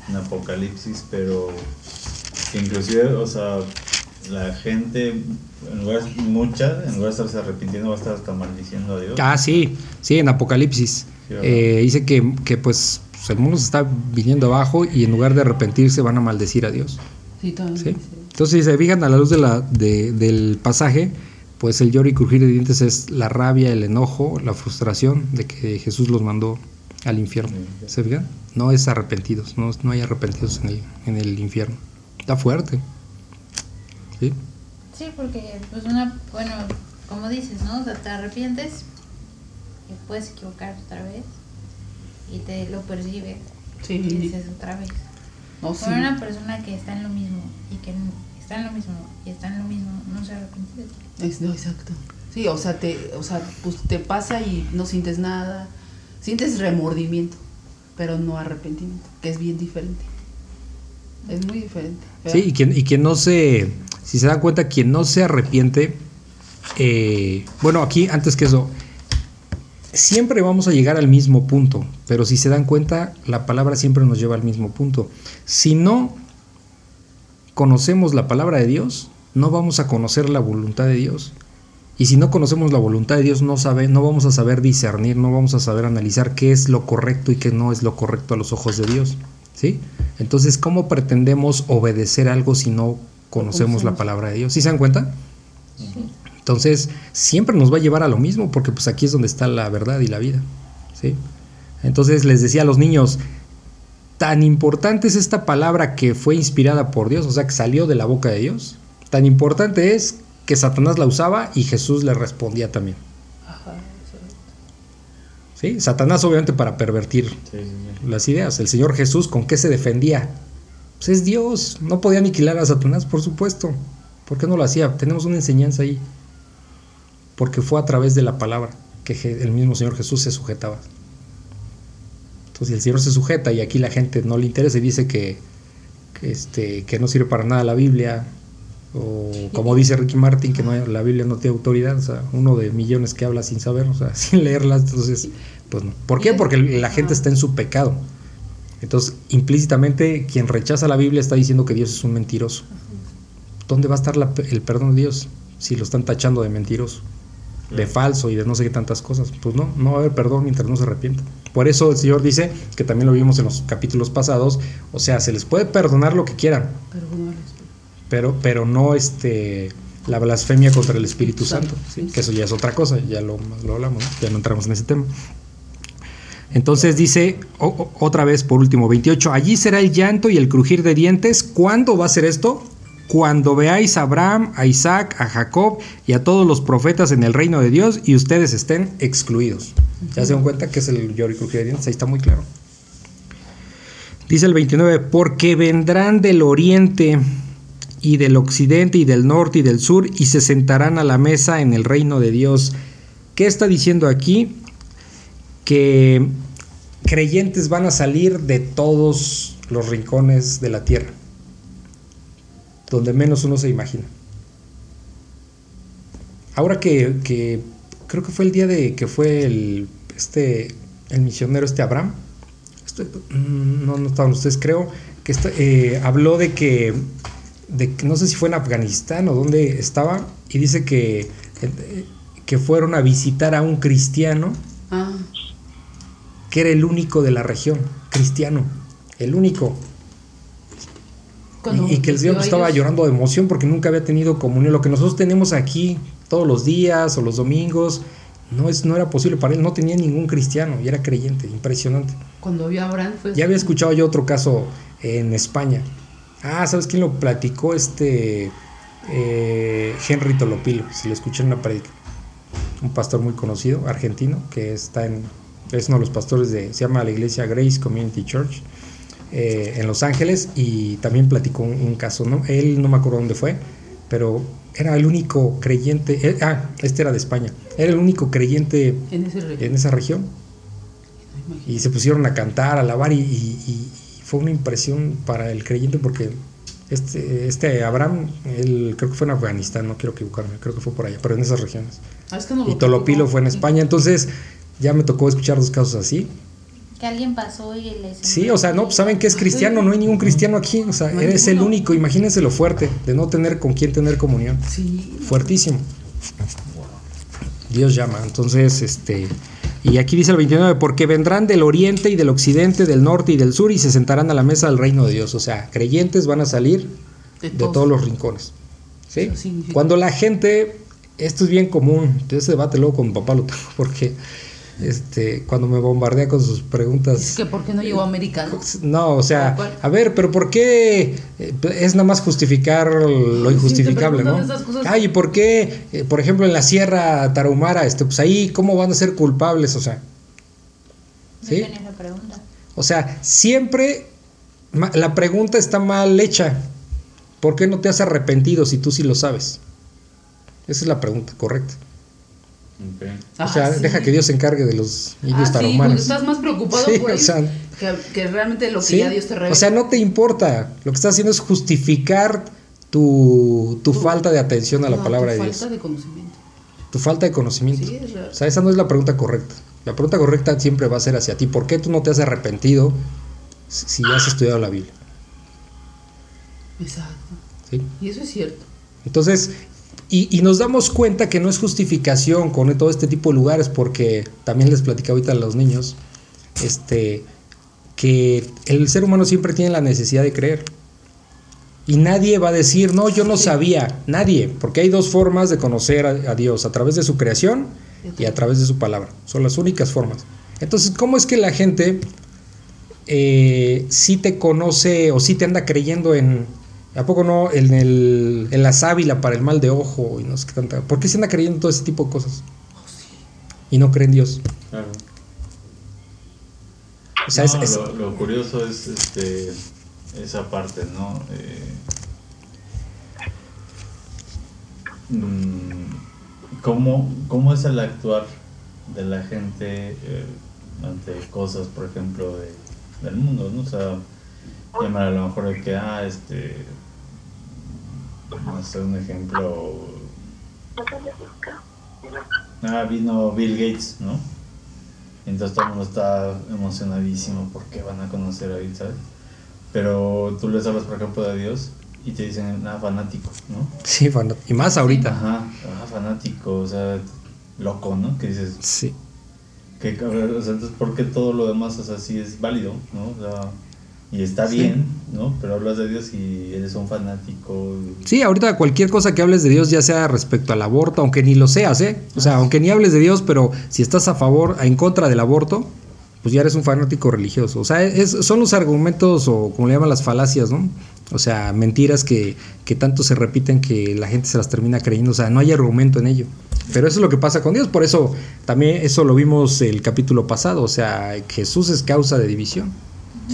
en Apocalipsis, pero que inclusive, o sea, la gente, en lugar, mucha, en lugar de estarse arrepintiendo, va a estar hasta maldiciendo a Dios. Ah, sí, sí, en Apocalipsis. Eh, dice que, que pues pues, el mundo se está viniendo abajo y en lugar de arrepentirse van a maldecir a Dios. Sí, ¿Sí? Entonces, si se fijan a la luz de la, del pasaje, pues el lloro y crujir de dientes es la rabia, el enojo, la frustración de que Jesús los mandó al infierno. ¿Se fijan? No es arrepentidos, no, no hay arrepentidos en el, en el infierno. Está fuerte. ¿Sí? Sí, porque pues una, bueno, como dices, ¿no? O sea, te arrepientes y puedes equivocar otra vez y te lo percibe. Sí. Y dices otra vez. Oh, una persona que está en lo mismo y que está en lo mismo y está en lo mismo, no se arrepentir. Es, no, exacto. Sí, o sea, te, o sea, pues te pasa y no sientes nada, sientes remordimiento, pero no arrepentimiento, que es bien diferente. Es muy diferente. Sí, y quien, y quien no se, si se dan cuenta, quien no se arrepiente, eh, bueno, aquí antes que eso, siempre vamos a llegar al mismo punto, pero si se dan cuenta, la palabra siempre nos lleva al mismo punto. Si no conocemos la palabra de Dios, no vamos a conocer la voluntad de Dios. Y si no conocemos la voluntad de Dios, no, sabe, no vamos a saber discernir, no vamos a saber analizar qué es lo correcto y qué no es lo correcto a los ojos de Dios. ¿Sí? Entonces, ¿cómo pretendemos obedecer algo si no conocemos la palabra de Dios? ¿Sí se dan cuenta? Entonces, siempre nos va a llevar a lo mismo, porque pues aquí es donde está la verdad y la vida. ¿sí? Entonces les decía a los niños, tan importante es esta palabra que fue inspirada por Dios, o sea, que salió de la boca de Dios. Tan importante es que Satanás la usaba y Jesús le respondía también. ¿Sí? Satanás obviamente para pervertir las ideas. El Señor Jesús, ¿con qué se defendía? Pues es Dios. No podía aniquilar a Satanás, por supuesto. ¿Por qué no lo hacía? Tenemos una enseñanza ahí porque fue a través de la palabra que el mismo Señor Jesús se sujetaba. Entonces el Señor se sujeta y aquí la gente no le interesa y dice que, este, que no sirve para nada la Biblia, o como dice Ricky Martin, que no, la Biblia no tiene autoridad, o sea, uno de millones que habla sin saber, o sea, sin leerla, entonces, pues no. ¿Por qué? Porque la gente está en su pecado. Entonces, implícitamente, quien rechaza la Biblia está diciendo que Dios es un mentiroso. ¿Dónde va a estar el perdón de Dios si lo están tachando de mentiroso? De falso y de no sé qué tantas cosas. Pues no, no va a haber perdón mientras no se arrepienta. Por eso el Señor dice, que también lo vimos en los capítulos pasados, o sea, se les puede perdonar lo que quieran, pero, pero no este, la blasfemia contra el Espíritu Santo, que eso ya es otra cosa, ya lo, lo hablamos, ya no entramos en ese tema. Entonces dice otra vez por último, 28, allí será el llanto y el crujir de dientes. ¿Cuándo va a ser esto? Cuando veáis a Abraham, a Isaac, a Jacob y a todos los profetas en el reino de Dios y ustedes estén excluidos. Ya se dan cuenta que es el lloro y de dientes, ahí está muy claro. Dice el 29, porque vendrán del oriente y del occidente y del norte y del sur y se sentarán a la mesa en el reino de Dios. ¿Qué está diciendo aquí? Que creyentes van a salir de todos los rincones de la tierra donde menos uno se imagina. Ahora que, creo que fue el día de que fue el, este, el misionero este Abraham, mm, no, no estaban ustedes, creo, que eh, habló de que, de, no sé si fue en Afganistán o dónde estaba, y dice que, eh, que fueron a visitar a un cristiano ah. que era el único de la región, cristiano, el único y, que el Señor estaba llorando de emoción porque nunca había tenido comunión. Lo que nosotros tenemos aquí todos los días o los domingos, no, es, no era posible para él. No tenía ningún cristiano y era creyente, impresionante. Cuando vio a Abraham fue... Ya había escuchado yo otro caso en España. Ah, ¿sabes quién lo platicó? Este eh, Henry Tolopilo, si lo escuché en una predica. Un pastor muy conocido, argentino, que está en... Es uno de los pastores de... Se llama la iglesia Grace Community Church eh, en Los Ángeles y también platicó un, caso, ¿no? Él no me acuerdo dónde fue, pero era el único creyente, eh, ah, este era de España, era el único creyente en, esa región. Y se pusieron a cantar, a alabar y, fue una impresión para el creyente porque este, este Abraham, él creo que fue en Afganistán, no quiero equivocarme, creo que fue por allá, pero en esas regiones. Ah, y Tolopilo fue en España, entonces ya me tocó escuchar dos casos así que alguien pasó y les... Sí, o sea, no, saben que es cristiano, no hay ningún cristiano aquí, o sea, eres el único, imagínense lo fuerte de no tener con quién tener comunión. Sí. Fuertísimo. Dios llama, entonces, este... Y aquí dice el 29, porque vendrán del oriente y del occidente, del norte y del sur y se sentarán a la mesa del reino de Dios. O sea, creyentes van a salir de, todos los rincones. ¿Sí? Cuando la gente, esto es bien común, ese debate luego con mi papá lo tengo, porque este, cuando me bombardea con sus preguntas. Es que ¿por qué no llegó americano? No, o sea, a ver, pero ¿por qué eh, es nada más justificar lo injustificable, no? Ay, ¿y por qué, eh, por ejemplo, en la Sierra Tarahumara, este, pues ahí, ¿cómo van a ser culpables? O sea, ¿sí? O sea, siempre la pregunta está mal hecha. ¿Por qué no te has arrepentido si tú sí lo sabes? Esa es la pregunta correcta. O sea, deja que Dios se encargue de los niños ah, sí, estás más preocupado por que, realmente lo que ya Dios te revela. O sea, no te importa. Lo que estás haciendo es justificar tu, tu, falta de atención a la palabra de Dios. Tu falta de conocimiento. Tu falta de conocimiento. o sea, esa no es la pregunta correcta. La pregunta correcta siempre va a ser hacia ti. ¿Por qué tú no te has arrepentido si ya has estudiado la Biblia? Exacto. ¿Sí? Y eso es cierto. Entonces, y, nos damos cuenta que no es justificación con todo este tipo de lugares, porque también les platicaba ahorita a los niños, este, que el ser humano siempre tiene la necesidad de creer. Y nadie va a decir, no, yo no sabía, nadie, porque hay dos formas de conocer a, Dios, a través de su creación y a través de su palabra. Son las únicas formas. Entonces, ¿cómo es que la gente eh, sí te conoce o sí te anda creyendo en, ¿A poco no en, el, en la sábila para el mal de ojo y no sé qué tanta? ¿Por qué se anda creyendo todo ese tipo de cosas? Y no creen en Dios. Claro. O sea, es, Lo, curioso es este, esa parte, ¿no? Eh, mm, ¿cómo, es el actuar de la gente eh, ante cosas, por ejemplo, de, del mundo, ¿no? O sea, llamar a lo mejor de que, ah, este, no sé, un ejemplo. Ah, vino Bill Gates, ¿no? Entonces todo el mundo está emocionadísimo porque van a conocer a Bill, ¿sabes? Pero tú les hablas, por ejemplo, de Dios y te dicen, ah, fanático, ¿no? Sí, y más ahorita. Ajá, ah, fanático, o sea, loco, ¿no? Que dices. Sí. Que, o sea, entonces, ¿por qué todo lo demás, o sea, sí es válido, ¿no? O sea, y está bien, ¿no? Pero hablas de Dios y eres un fanático. Sí, ahorita cualquier cosa que hables de Dios, ya sea respecto al aborto, aunque ni lo seas, ¿eh? O sea, aunque ni hables de Dios, pero si estás a favor, en contra del aborto, pues ya eres un fanático religioso. O sea, es, son los argumentos o como le llaman las falacias, ¿no? O sea, mentiras que, que tanto se repiten que la gente se las termina creyendo. O sea, no hay argumento en ello. Pero eso es lo que pasa con Dios. Por eso también eso lo vimos el capítulo pasado. O sea, Jesús es causa de división.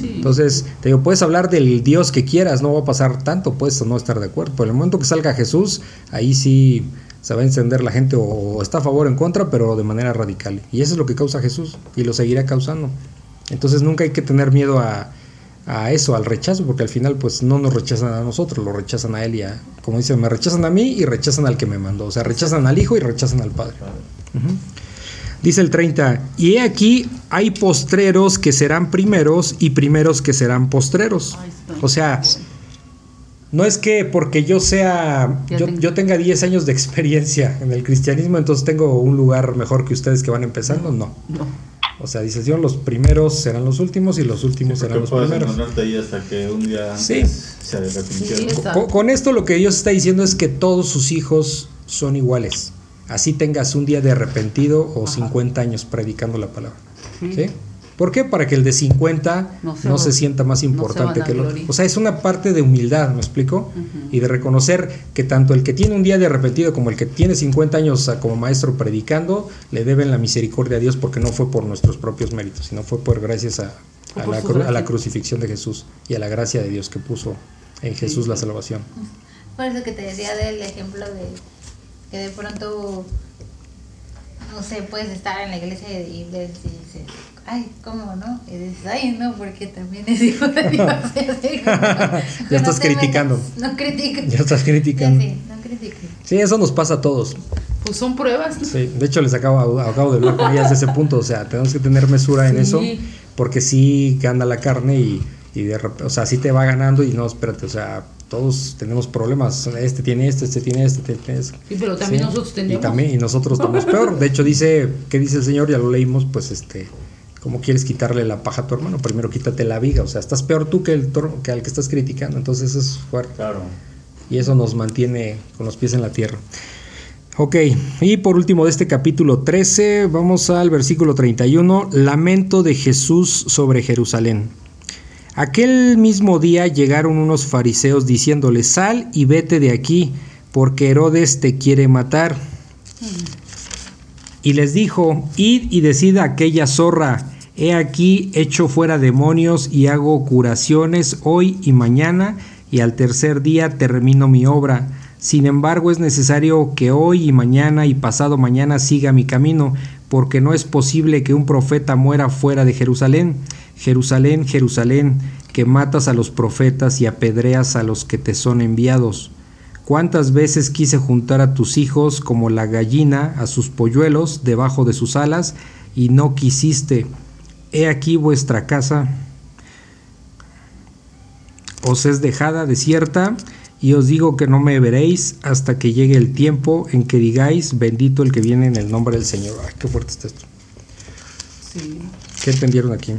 Entonces, te digo, puedes hablar del Dios que quieras, no va a pasar tanto, puedes no estar de acuerdo. Pero el momento que salga Jesús, ahí sí se va a encender la gente o, está a favor o en contra, pero de manera radical. Y eso es lo que causa Jesús y lo seguirá causando. Entonces nunca hay que tener miedo a, eso, al rechazo, porque al final pues no nos rechazan a nosotros, lo rechazan a él y a, como dicen, me rechazan a mí y rechazan al que me mandó. O sea, rechazan al Hijo y rechazan al Padre. Dice el 30, y he aquí hay postreros que serán primeros y primeros que serán postreros. O sea, no es que porque yo sea, yo, tenga 10 años de experiencia en el cristianismo, entonces tengo un lugar mejor que ustedes que van empezando, no. O sea, dice Dios, los primeros serán los últimos y los últimos serán los primeros. Ahí hasta que un día sí. se con esto lo que Dios está diciendo es que todos sus hijos son iguales así tengas un día de arrepentido o 50 años predicando la palabra. ¿Sí? ¿Por qué? Para que el de 50 no se, sienta más importante que el otro. O sea, es una parte de humildad, ¿me explico? Y de reconocer que tanto el que tiene un día de arrepentido como el que tiene 50 años como maestro predicando, le deben la misericordia a Dios porque no fue por nuestros propios méritos, sino fue por gracias a, la, crucifixión de Jesús y a la gracia de Dios que puso en Jesús la salvación. Por eso que te decía del ejemplo de que de pronto, no sé, puedes estar en la iglesia y, dices, ay, ¿cómo no? Y dices, ay, no, porque también es hijo de Dios. ya estás criticando. no critiques. Ya estás criticando. sí, no critiques. Sí, eso nos pasa a todos. Pues son pruebas. Sí, de hecho les acabo, acabo de hablar con ellas de ese punto, o sea, tenemos que tener mesura en eso, porque sí que anda la carne y, y de repente, o sea, sí te va ganando y no, espérate, o sea, todos tenemos problemas. Este tiene este, este tiene este, este tiene este. Sí, pero también nosotros tenemos. Y también y nosotros estamos peor. De hecho dice, ¿qué dice el Señor? Ya lo leímos, pues este, ¿cómo quieres quitarle la paja a tu hermano? Primero quítate la viga, o sea, estás peor tú que el que al que estás criticando. Entonces eso es fuerte. Claro. Y eso nos mantiene con los pies en la tierra. Ok, y por último de este capítulo 13, vamos al versículo 31, lamento de Jesús sobre Jerusalén. Aquel mismo día llegaron unos fariseos diciéndole, sal y vete de aquí, porque Herodes te quiere matar. Y les dijo, id y decid a aquella zorra, he aquí hecho fuera demonios y hago curaciones hoy y mañana, y al tercer día termino mi obra. Sin embargo, es necesario que hoy y mañana y pasado mañana siga mi camino, porque no es posible que un profeta muera fuera de Jerusalén. Jerusalén, Jerusalén, que matas a los profetas y apedreas a los que te son enviados. ¿Cuántas veces quise juntar a tus hijos como la gallina a sus polluelos debajo de sus alas, y no quisiste? He aquí vuestra casa os es dejada desierta, y os digo que no me veréis hasta que llegue el tiempo en que digáis, bendito el que viene en el nombre del Señor. Ay, qué fuerte está esto. Sí. ¿Qué entendieron aquí?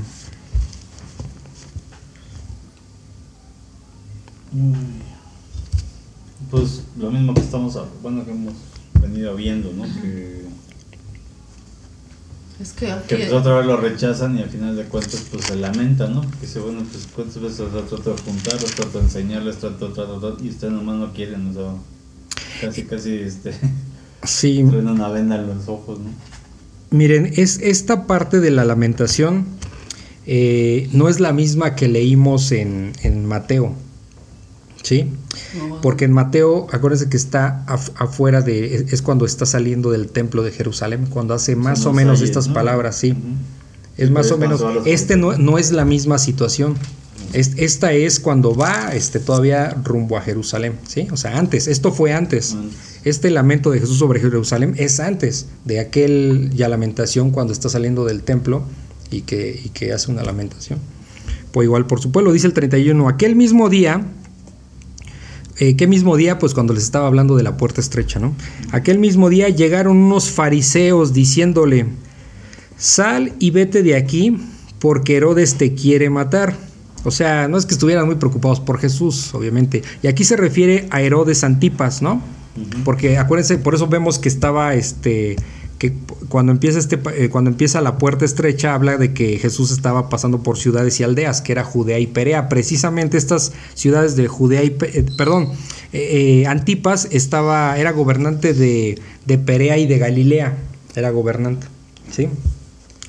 Pues lo mismo que estamos, bueno, que hemos venido viendo, ¿no? Que, Es que aquí. que pues otra vez lo rechazan y al final de cuentas pues se lamentan, ¿no? Que dice, bueno, pues cuántas veces los trato de juntar, los trato de enseñar, les trato, trato, trato, y ustedes nomás no quieren, o sea, casi, casi, este, Sí, una venda en los ojos, ¿no? miren, es esta parte de la lamentación eh, no es la misma que leímos en, en Mateo. ¿Sí? Porque en Mateo, acuérdense que está af- afuera de, es- cuando está saliendo del templo de Jerusalén, cuando hace más o menos estas ¿no? palabras, sí. Ujú. Es más o menos, este no, no es la misma situación. Es- esta es cuando va este, todavía rumbo a Jerusalén, ¿sí? O sea, antes, esto fue antes. Antes. Este lamento de Jesús sobre Jerusalén es antes de aquel ya lamentación cuando está saliendo del templo y que, y que hace una lamentación. Pues igual por su pueblo, dice el 31, aquel mismo día, eh, ¿qué mismo día? Pues cuando les estaba hablando de la puerta estrecha, ¿no? Aquel mismo día llegaron unos fariseos diciéndole, sal y vete de aquí porque Herodes te quiere matar. O sea, no es que estuvieran muy preocupados por Jesús, obviamente. Y aquí se refiere a Herodes Antipas, ¿no? Porque acuérdense, por eso vemos que estaba este que cuando empieza este eh, cuando empieza la puerta estrecha habla de que Jesús estaba pasando por ciudades y aldeas, que era Judea y Perea. Precisamente estas ciudades de Judea y eh, perdón, eh, eh, Antipas estaba era gobernante de, de Perea y de Galilea, era gobernante, ¿sí?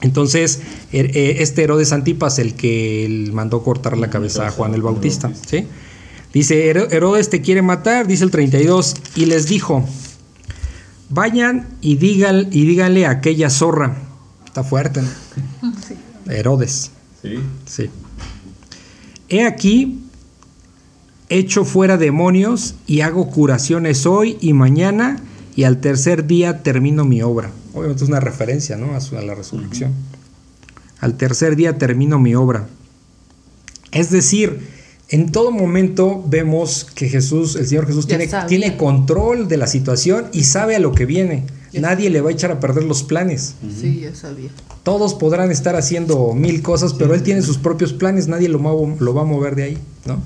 Entonces, er- eh, este Herodes Antipas, el que él mandó cortar la cabeza a Juan el Bautista, ¿sí? Dice, "Hero- Herodes te quiere matar, dice el 32, y les dijo, vayan y, digan, y díganle a aquella zorra, está fuerte, ¿no? Herodes, Sí. sí. He aquí, echo fuera demonios y hago curaciones hoy y mañana, y al tercer día termino mi obra. Obviamente es una referencia, ¿no? A, su- a la resurrección. Al tercer día termino mi obra. Es decir, en todo momento vemos que Jesús, el Señor Jesús, tiene, sabía. tiene control de la situación y sabe a lo que viene. Ya Nadie le va a echar a perder los planes. Sí, ya sabía. Todos podrán estar haciendo mil cosas, pero él tiene sus propios planes, nadie lo, lo va a mover de ahí, ¿no?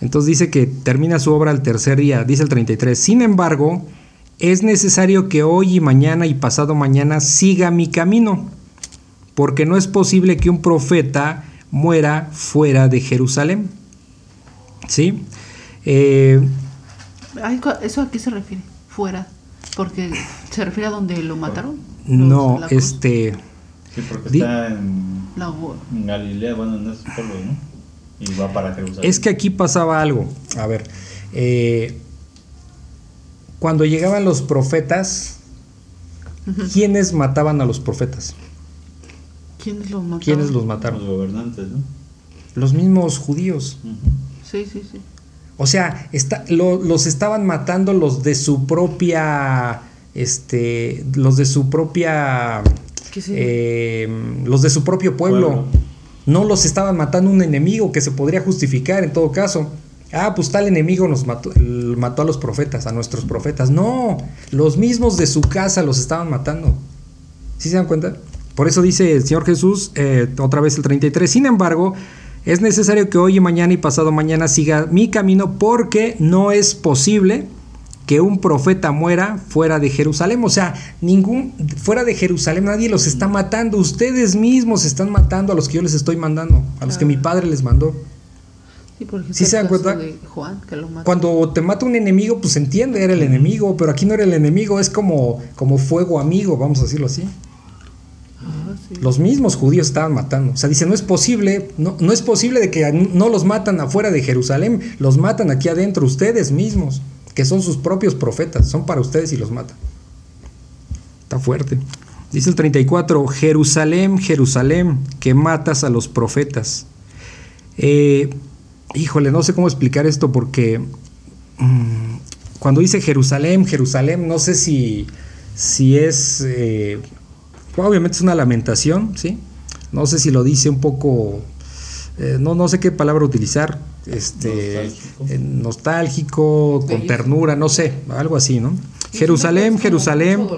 Entonces dice que termina su obra al tercer día, dice el 33. Sin embargo, es necesario que hoy y mañana y pasado mañana siga mi camino, porque no es posible que un profeta muera fuera de Jerusalén. ¿Sí? Eh, ¿Eso a qué se refiere? Fuera. Porque se refiere a donde lo mataron. no, Los- este... Sí, porque Di- está en, La en Galilea, bueno, en esos pueblos, ¿no? Y va para Jerusalén. Es que aquí pasaba algo. A ver, eh, cuando llegaban los profetas, ¿quiénes mataban a los profetas? ¿Quiénes los mataron? ¿Quiénes los Los mataron? gobernantes, ¿no? Los mismos judíos. Ujú. Sí, sí, sí. O sea, está- lo- los estaban matando los de su propia, este, los de su propia, sí. eh, los de su propio pueblo. Pueblo. No los estaban matando un enemigo que se podría justificar en todo caso. Ah, pues tal enemigo nos mató, mató a los profetas, a nuestros profetas. No, los mismos de su casa los estaban matando. ¿Sí se dan cuenta? Por eso dice el Señor Jesús, eh, otra vez el 33, sin embargo, es necesario que hoy y mañana y pasado mañana siga mi camino porque no es posible que un profeta muera fuera de Jerusalén. O sea, ningún fuera de Jerusalén nadie los está matando. Ustedes mismos están matando a los que yo les estoy mandando, a los que mi padre les mandó. Sí, ¿Sí se dan cuenta? de Juan, que lo. Cuando te mata un enemigo, pues entiende, era el enemigo, pero aquí no era el enemigo, es como, como fuego amigo, vamos a decirlo así. Los mismos judíos estaban matando. O sea, dice, no es posible, no, no es posible de que no los matan afuera de Jerusalén, los matan aquí adentro ustedes mismos, que son sus propios profetas, son para ustedes y los matan. Está fuerte. Dice el 34, Jerusalén, Jerusalén, que matas a los profetas. Eh, híjole, no sé cómo explicar esto porque mm, cuando dice Jerusalén, Jerusalén, no sé si, si es, eh, obviamente es una lamentación, ¿sí? No sé si lo dice un poco, eh, no, no sé qué palabra utilizar, este, nostálgico, con ternura, no sé, algo así, ¿no? Jerusalén, Jerusalén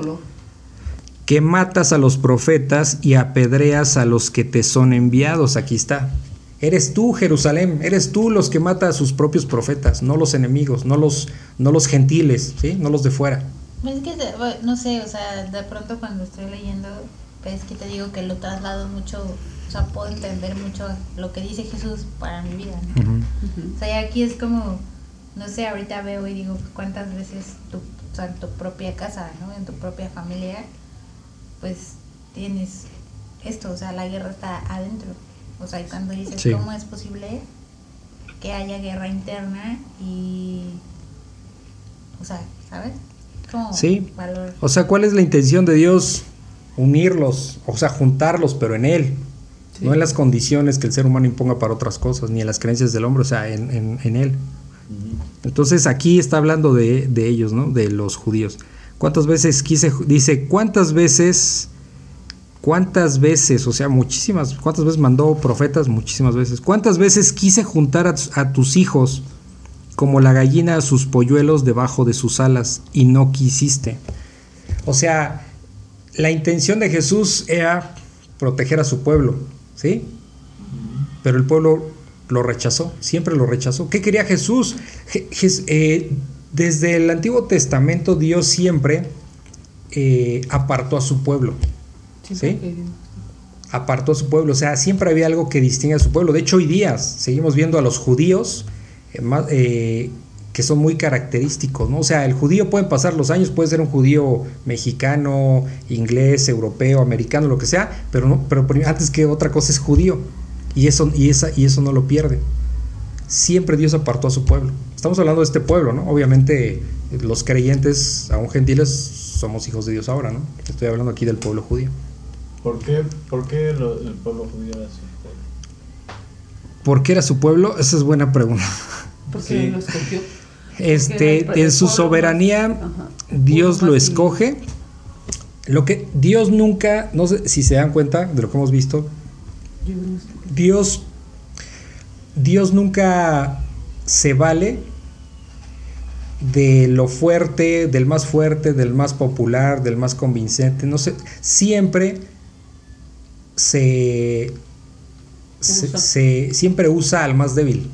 que matas a los profetas y apedreas a los que te son enviados. Aquí está. Eres tú, Jerusalén, eres tú los que mata a sus propios profetas, no los enemigos, no los, no los gentiles, ¿sí? no los de fuera. Es que, no sé, o sea, de pronto cuando estoy leyendo, ves que te digo que lo traslado mucho, o sea, puedo entender mucho lo que dice Jesús para mi vida. O sea, aquí es como, no sé, ahorita veo y digo, ¿cuántas veces tu, o sea, en tu propia casa, ¿no? en tu propia familia, pues tienes esto, o sea, la guerra está adentro. O sea, y cuando dices, ¿cómo es posible que haya guerra interna y... O sea, ¿sabes? Sí. O sea, ¿cuál es la intención de Dios? Unirlos, o sea, juntarlos, pero en Él. No en las condiciones que el ser humano imponga para otras cosas, ni en las creencias del hombre, o sea, en, en, Él. Entonces aquí está hablando de, de ellos, ¿no? De los judíos. ¿Cuántas veces quise, dice, cuántas veces, cuántas veces, o sea, muchísimas, cuántas veces mandó profetas, muchísimas veces, cuántas veces quise juntar a, tus hijos como la gallina a sus polluelos debajo de sus alas y no quisiste. O sea, la intención de Jesús era proteger a su pueblo, ¿sí? Pero el pueblo lo rechazó, siempre lo rechazó. ¿Qué quería Jesús? Eh, desde el Antiguo Testamento Dios siempre eh, apartó a su pueblo. ¿sí? Apartó a su pueblo. O sea, siempre había algo que distingue a su pueblo. De hecho, hoy día seguimos viendo a los judíos eh, eh, que son muy característicos. ¿no? O sea, el judío puede pasar los años, puede ser un judío mexicano, inglés, europeo, americano, lo que sea, pero, no, pero antes que otra cosa es judío. Y eso, y, esa, y eso no lo pierde. Siempre Dios apartó a su pueblo. Estamos hablando de este pueblo, ¿no? Obviamente los creyentes, aún gentiles, somos hijos de Dios ahora, ¿no? Estoy hablando aquí del pueblo judío. ¿Por qué, por qué el pueblo judío era pueblo? ¿Por qué era su pueblo? Esa es buena pregunta. Porque lo escogió. Este, en su soberanía, Dios lo escoge. Lo que Dios nunca, no sé si se dan cuenta de lo que hemos visto, Dios, Dios nunca se vale de lo fuerte, del más fuerte, del más popular, del más convincente, no sé, siempre se, se, siempre usa al más débil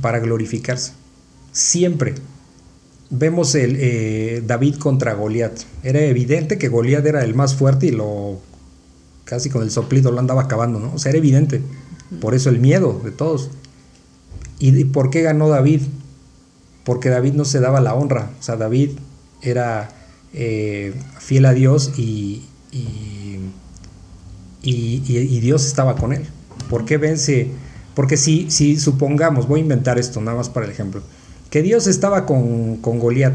para glorificarse. Siempre. Vemos el eh, David contra Goliat. Era evidente que Goliat era el más fuerte y lo casi con el soplido lo andaba acabando, ¿no? O sea, era evidente. Por eso el miedo de todos. ¿Y por qué ganó David? porque David no se daba la honra, o sea, David era eh, fiel a Dios y, y, Dios estaba con él. ¿Por qué vence? Porque si, si supongamos, voy a inventar esto nada más para el ejemplo, que Dios estaba con, con Goliat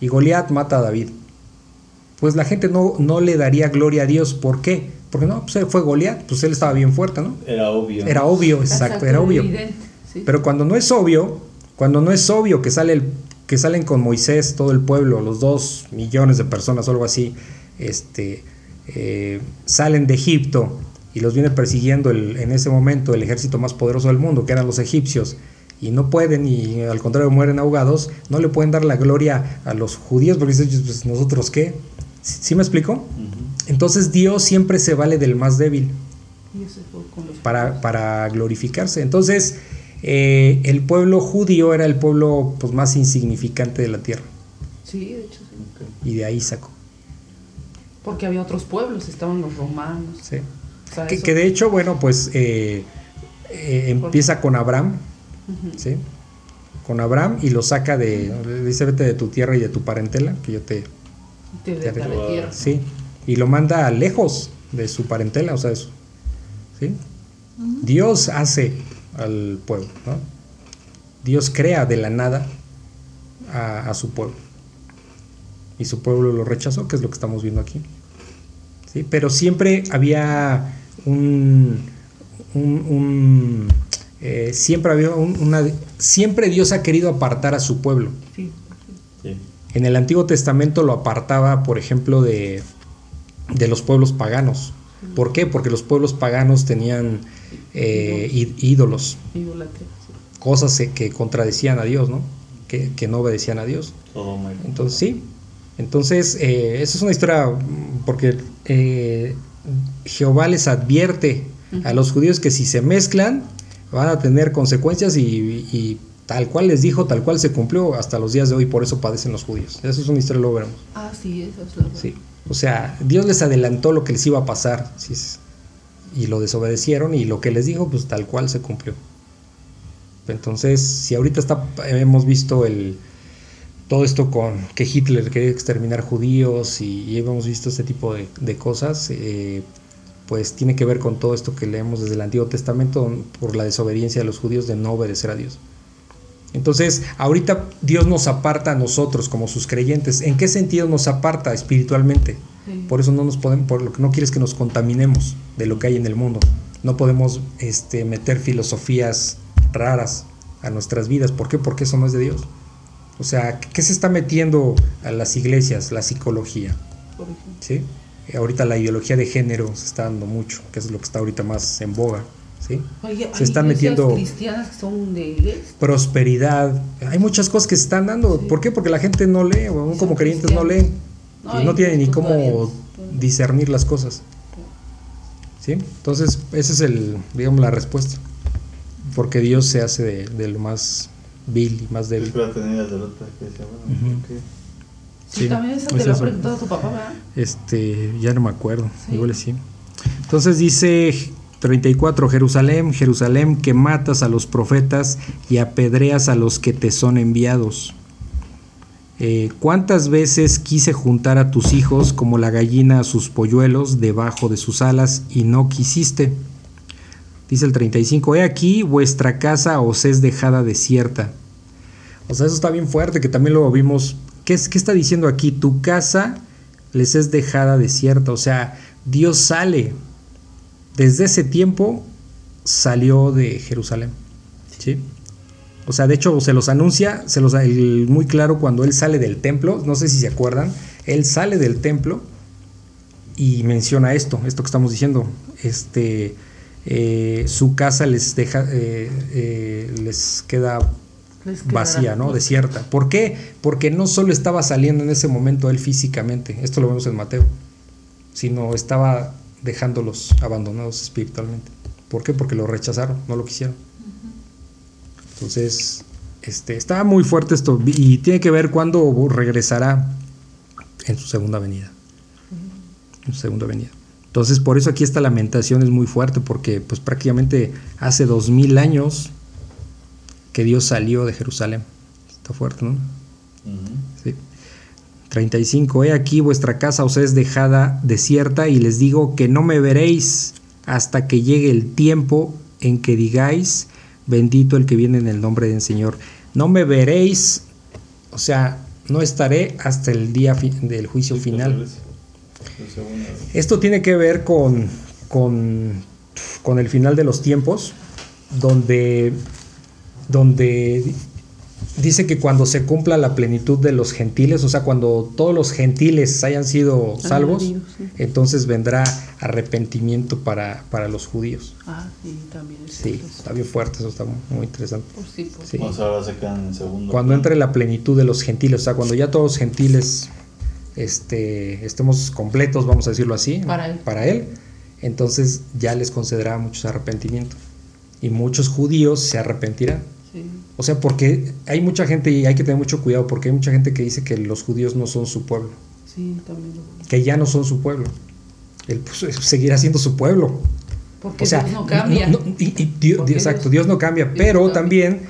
y Goliat mata a David, pues la gente no, no le daría gloria a Dios. ¿Por qué? Porque no, pues fue Goliat, pues él estaba bien fuerte, ¿no? Era obvio. Era obvio, exacto, era obvio. Pero cuando no es obvio, cuando no es obvio que, sale el, que salen con Moisés todo el pueblo, los dos millones de personas o algo así, este, eh, salen de Egipto y los viene persiguiendo en ese momento el ejército más poderoso del mundo, que eran los egipcios, y no pueden y al contrario mueren ahogados, no le pueden dar la gloria a los judíos porque dicen, pues nosotros qué. ¿Sí, me explico? Entonces Dios siempre se vale del más débil para, para glorificarse. Entonces, eh, el pueblo judío era el pueblo pues, más insignificante de la tierra. Sí, de hecho sí. Y de ahí sacó. Porque había otros pueblos, estaban los romanos. Sí. Que, de hecho, bueno, pues eh, eh, empieza con Abraham, ¿sí? Con Abraham y lo saca de, dice, vete de tu tierra y de tu parentela, que yo te... Te, te, tierra. Sí, y lo manda lejos, de su parentela, o sea, eso. ¿sí? Dios hace al pueblo, ¿no? Dios crea de la nada a, su pueblo. Y su pueblo lo rechazó, que es lo que estamos viendo aquí. ¿Sí? Pero siempre había un, un, eh, siempre había una siempre Dios ha querido apartar a su pueblo. En el Antiguo Testamento lo apartaba, por ejemplo, de, de los pueblos paganos. ¿Por qué? Porque los pueblos paganos tenían eh, ídolos, cosas que contradecían a Dios, ¿no? Que, no obedecían a Dios. Entonces, sí. Entonces, eh, esa es una historia porque eh, Jehová les advierte a los judíos que si se mezclan van a tener consecuencias y, tal cual les dijo, tal cual se cumplió hasta los días de hoy, por eso padecen los judíos. Esa es una historia, lo veremos. Ah, sí, eso es lo Sí. O sea, Dios les adelantó lo que les iba a pasar y lo desobedecieron y lo que les dijo, pues tal cual se cumplió. Entonces, si ahorita está, hemos visto el, todo esto con que Hitler quería exterminar judíos y, hemos visto este tipo de, cosas, eh, pues tiene que ver con todo esto que leemos desde el Antiguo Testamento por la desobediencia de los judíos de no obedecer a Dios. Entonces, ahorita Dios nos aparta a nosotros como sus creyentes. ¿En qué sentido nos aparta espiritualmente? Por eso no nos podemos, por lo que no quieres que nos contaminemos de lo que hay en el mundo. No podemos este, meter filosofías raras a nuestras vidas. ¿Por qué? Porque eso no es de Dios. O sea, ¿qué se está metiendo a las iglesias? La psicología. ¿Sí? Ahorita la ideología de género se está dando mucho, que es lo que está ahorita más en boga. ¿sí? se están metiendo cristianas que son de prosperidad. Hay muchas cosas que se están dando. ¿Por qué? Porque la gente no lee, aún como creyentes no leen. No, y no tienen ni cómo discernir las cosas. ¿Sí? Entonces, esa es el, digamos, la respuesta. Porque Dios se hace de, lo más vil y más débil. Sí, también eso te lo ha preguntado tu papá, ¿verdad? Este, ya no me acuerdo, igual sí. Entonces dice 34. Jerusalén, Jerusalén, que matas a los profetas y apedreas a los que te son enviados. Eh, ¿Cuántas veces quise juntar a tus hijos como la gallina a sus polluelos debajo de sus alas y no quisiste? Dice el 35, he aquí vuestra casa os es dejada desierta. O sea, eso está bien fuerte, que también lo vimos. ¿Qué, es, qué está diciendo aquí? Tu casa les es dejada desierta. O sea, Dios sale desde ese tiempo salió de Jerusalén. ¿sí? O sea, de hecho se los anuncia, se los muy claro cuando él sale del templo, no sé si se acuerdan, él sale del templo y menciona esto, esto que estamos diciendo, este, eh, su casa les deja, eh, eh, les queda vacía, ¿no? Desierta. ¿Por qué? Porque no solo estaba saliendo en ese momento él físicamente, esto lo vemos en Mateo, sino estaba dejándolos abandonados espiritualmente. ¿Por qué? Porque lo rechazaron, no lo quisieron. Entonces, este, está muy fuerte esto y tiene que ver cuándo regresará en su segunda venida. En su segunda venida. Entonces, por eso aquí esta lamentación es muy fuerte, porque pues prácticamente hace dos mil años que Dios salió de Jerusalén. Está fuerte, ¿no? Sí. 35. He aquí vuestra casa os es dejada desierta y les digo que no me veréis hasta que llegue el tiempo en que digáis, bendito el que viene en el nombre del Señor. No me veréis, o sea, no estaré hasta el día del juicio final. Esto tiene que ver con, con, con el final de los tiempos, donde, donde dice que cuando se cumpla la plenitud de los gentiles, o sea, cuando todos los gentiles hayan sido salvos, entonces vendrá arrepentimiento para, para los judíos. Ah, sí, también. sí, está bien fuerte, eso está muy interesante. Pues sí, pues sí. O sea, ahora se quedan en segundo. Cuando entre la plenitud de los gentiles, o sea, cuando ya todos los gentiles este, estemos completos, vamos a decirlo así, para él. para él, entonces ya les concederá muchos arrepentimientos. Y muchos judíos se arrepentirán. O sea, porque hay mucha gente y hay que tener mucho cuidado porque hay mucha gente que dice que los judíos no son su pueblo. Sí, también. Que ya no son su pueblo. Él pues, seguirá siendo su pueblo. Porque Dios no cambia. exacto, Dios, no cambia, pero también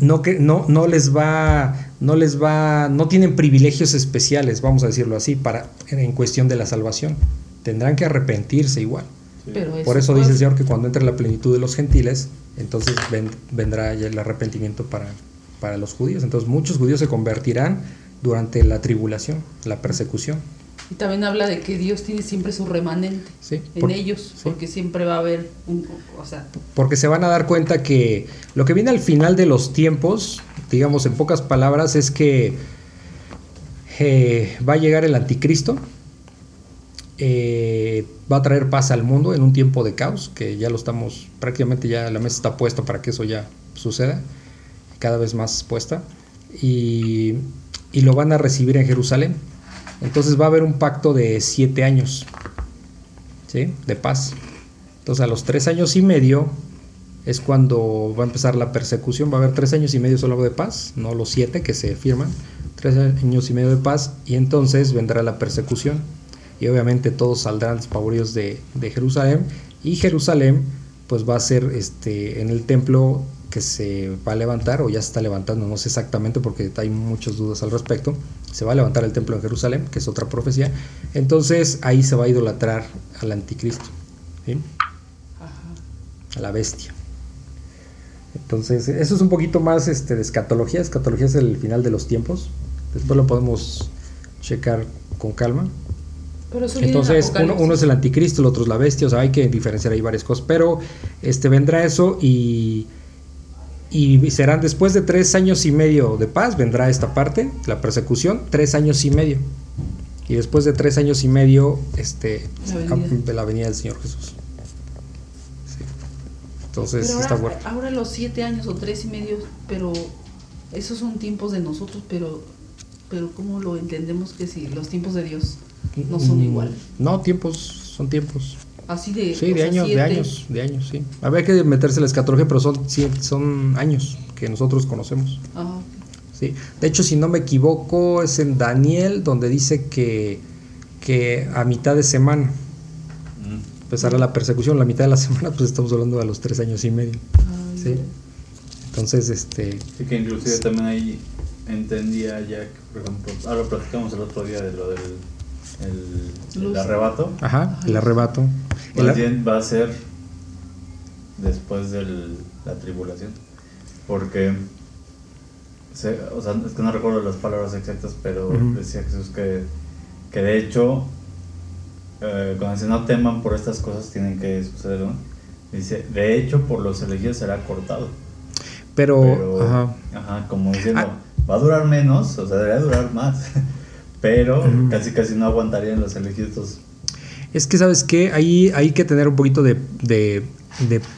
no que no no les va no les va no tienen privilegios especiales, vamos a decirlo así, para en cuestión de la salvación. tendrán que arrepentirse igual. Pero Por eso dice el Señor que cuando entre la plenitud de los gentiles, entonces vendrá ya el arrepentimiento para, para los judíos. Entonces muchos judíos se convertirán durante la tribulación, la persecución. Y también habla de que Dios tiene siempre su remanente en ellos, porque siempre va a haber un... O sea, porque se van a dar cuenta que lo que viene al final de los tiempos, digamos en pocas palabras, es que eh, va a llegar el anticristo, eh, va a traer paz al mundo en un tiempo de caos, que ya lo estamos, prácticamente ya la mesa está puesta para que eso ya suceda, cada vez más puesta, y, y lo van a recibir en Jerusalén. Entonces va a haber un pacto de siete años, ¿sí? De paz. Entonces a los tres años y medio es cuando va a empezar la persecución, va a haber tres años y medio solo de paz, no los siete que se firman, tres años y medio de paz, y entonces vendrá la persecución. Y obviamente todos saldrán despavoridos de, de Jerusalén. Y Jerusalén pues va a ser este, en el templo que se va a levantar o ya se está levantando, no sé exactamente porque hay muchas dudas al respecto, se va a levantar el templo en Jerusalén, que es otra profecía, entonces ahí se va a idolatrar al anticristo, a la bestia. Entonces, eso es un poquito más este, de escatología, escatología es el final de los tiempos, después lo podemos checar con calma. Entonces, uno, es el anticristo, el otro es la bestia, o sea, hay que diferenciar ahí varias cosas, pero este, vendrá eso y, y serán después de tres años y medio de paz, vendrá esta parte, la persecución, tres años y medio. Y después de tres años y medio, este, la la venida del Señor Jesús. Entonces, ahora, está bueno. Ahora los siete años o tres y medio, pero esos son tiempos de nosotros, pero, pero ¿cómo lo entendemos que si los tiempos de Dios? no son mm, igual. No, tiempos, son tiempos. Así de. Sí, de años, de años, de años, sí. Habría que meterse la escatología, pero son, son años que nosotros conocemos. Ah, sí. De hecho, si no me equivoco, es en Daniel donde dice que, que a mitad de semana mm. empezará la persecución. La mitad de la semana, pues estamos hablando de los tres años y medio. sí. Entonces, este. Sí, que inclusive también ahí entendía ya que, por ejemplo, ahora platicamos el otro día de lo del el, arrebato. Ajá, el arrebato. Más bien va a ser después de la tribulación. Porque, o sea, es que no recuerdo las palabras exactas, pero decía Jesús que, que de hecho, eh, cuando dice no teman por estas cosas, tienen que suceder, ¿no? Dice, de hecho, por los elegidos será cortado. Pero, ajá. ajá. como diciendo, ah. va a durar menos, o sea, debería durar más. pero casi casi no aguantarían los elegidos. Es que, ¿sabes qué? Ahí hay que tener un poquito de, de,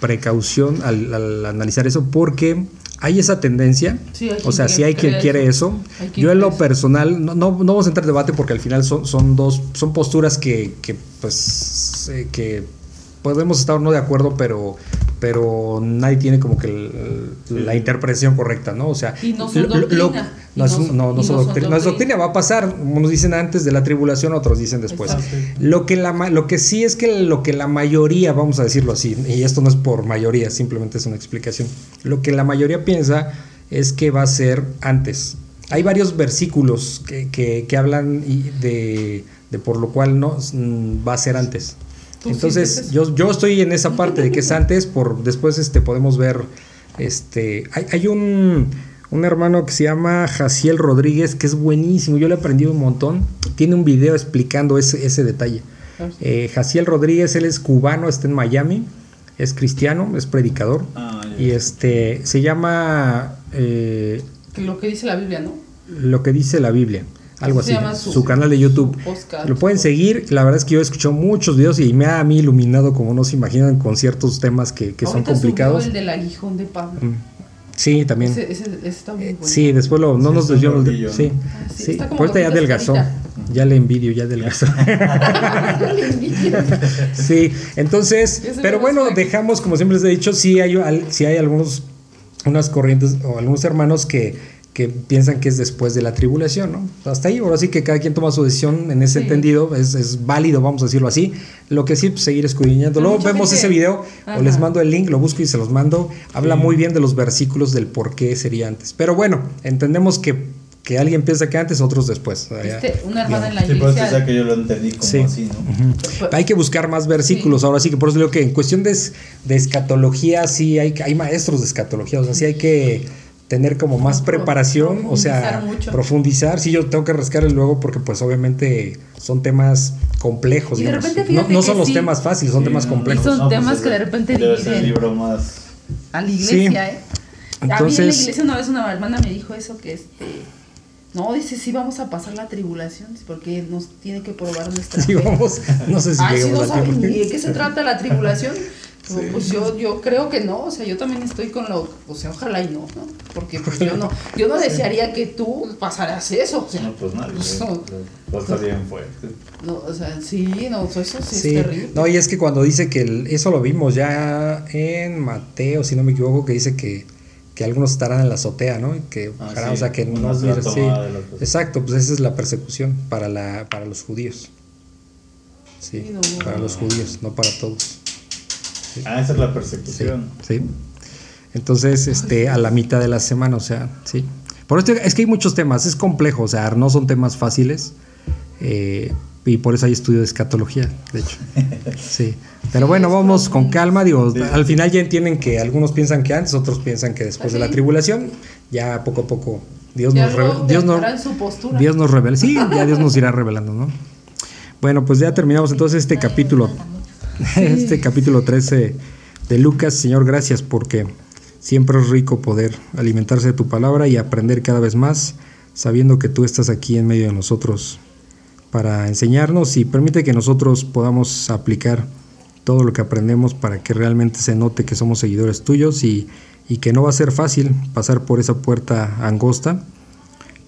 precaución al, analizar eso, porque hay esa tendencia, o sea, si hay quien quiere eso. Yo en lo personal, no, no, vamos a entrar en debate porque al final son, son dos, son posturas que, que pues, eh, que podemos estar no de acuerdo, pero pero nadie tiene como que la interpretación correcta, ¿no? O sea, no doctrina. no, es, no, doctrina, va a pasar, unos dicen antes de la tribulación, otros dicen después. Lo que, la, lo que sí es que lo que la mayoría, vamos a decirlo así, y esto no es por mayoría, simplemente es una explicación, lo que la mayoría piensa es que va a ser antes. Hay varios versículos que, que, que hablan de, de por lo cual no mm, va a ser antes. Entonces, yo, yo estoy en esa parte de que es antes, por después este, podemos ver, este, hay, hay un, un, hermano que se llama Jaciel Rodríguez, que es buenísimo, yo le he aprendido un montón, tiene un video explicando ese, ese detalle. Ah, eh, Jaciel Rodríguez, él es cubano, está en Miami, es cristiano, es predicador, ah, y este, se llama... Eh, lo que dice la Biblia, ¿no? Lo que dice la Biblia algo así, su, canal de YouTube. Lo pueden seguir, la verdad es que yo he escuchado muchos videos y me ha a mí iluminado como no se imaginan con ciertos temas que, que son complicados. el del aguijón de Pablo. Mm. Sí, también. Ese, ese, está muy bueno. Sí, después lo, no nos desviamos. De, sí, ah, sí. sí. ahorita ya adelgazó. Ya le envidio, ya adelgazó. sí, entonces, pero bueno, dejamos, como siempre les he dicho, sí hay, sí hay algunos, unas corrientes o algunos hermanos que que piensan que es después de la tribulación, ¿no? Hasta ahí, ahora sí que cada quien toma su decisión en ese entendido, es, es, válido, vamos a decirlo así. Lo que sí, pues, seguir escudriñando. Luego vemos ese video, o les mando el link, lo busco y se los mando. Habla muy bien de los versículos del por qué sería antes. Pero bueno, entendemos que que alguien piensa que antes, otros después. una hermana en la iglesia. Sí, que yo lo entendí como así, ¿no? Pues, hay que buscar más versículos. Ahora sí que por eso digo que en cuestión de, de escatología, sí hay, hay maestros de escatología. O sea, sí hay que tener como más preparación, o sea, profundizar. Sí, yo tengo que rascarle luego porque pues obviamente son temas complejos. Y de repente, no, no son los temas fáciles, son temas complejos. son temas pues, que de repente debe ser el libro más a la iglesia, ¿eh? Entonces, a mí en la iglesia una vez una hermana me dijo eso que este no, dice, sí vamos a pasar la tribulación, porque nos tiene que probar nuestra sí, vamos, no sé si ah, llegamos no ¿De qué se trata la tribulación? Pues yo, yo creo que no, o sea, yo también estoy con lo, o sea, ojalá y no, ¿no? Porque pues yo no, yo no desearía que tú pasaras eso, o sea. No, pues nada, pues, va a estar bien fuerte. No, o sea, sí, no, eso sí, es terrible. No, y es que cuando dice que eso lo vimos ya en Mateo, si no me equivoco, que dice que que algunos estarán en la azotea, ¿no? Que ah, o sea, que no sí. Exacto, pues esa es la persecución para la para los judíos. Sí, para los judíos, no para todos. Ah, esa es la persecución. Sí. Entonces, este a la mitad de la semana, o sea, sí. Por esto es que hay muchos temas, es complejo, o sea, no son temas fáciles. Eh, y por eso hay estudio de escatología, de hecho. Sí. Pero bueno, vamos con calma. Digo, al final ya entienden que algunos piensan que antes, otros piensan que después de la tribulación, ya poco a poco Dios nos, Dios, Dios nos revela. Sí, ya Dios nos irá revelando, ¿no? Bueno, pues ya terminamos entonces este capítulo, este capítulo 13 de Lucas. Señor, gracias porque siempre es rico poder alimentarse de tu palabra y aprender cada vez más, sabiendo que tú estás aquí en medio de nosotros para enseñarnos y permite que nosotros podamos aplicar todo lo que aprendemos para que realmente se note que somos seguidores tuyos y, que no va a ser fácil pasar por esa puerta angosta,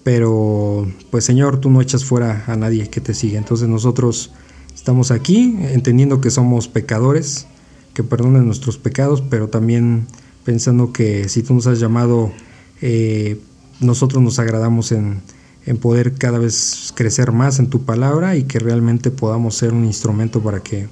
pero pues Señor, tú no echas fuera a nadie que te sigue. Entonces nosotros estamos aquí entendiendo que somos pecadores, que perdonen nuestros pecados, pero también pensando que si tú nos has llamado, eh, nosotros nos agradamos en en poder cada vez crecer más en tu palabra y que realmente podamos ser un instrumento para que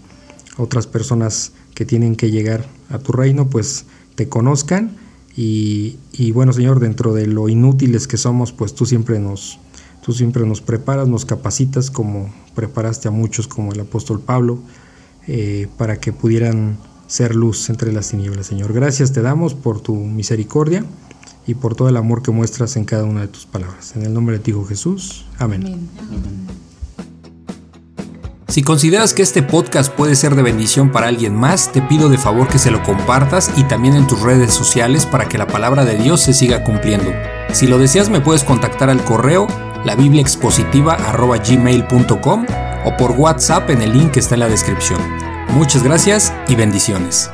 otras personas que tienen que llegar a tu reino pues te conozcan. Y, bueno Señor dentro de lo inútiles que somos pues tú siempre nos tú siempre nos preparas nos capacitas como preparaste a muchos como el apóstol Pablo eh, para que pudieran ser luz entre las tinieblas Señor gracias te damos por tu misericordia y por todo el amor que muestras en cada una de tus palabras. En el nombre de ti, Jesús. Amén. Si consideras que este podcast puede ser de bendición para alguien más, te pido de favor que se lo compartas y también en tus redes sociales para que la palabra de Dios se siga cumpliendo. Si lo deseas me puedes contactar al correo labibliaexpositiva.gmail.com o por WhatsApp en el link que está en la descripción. Muchas gracias y bendiciones.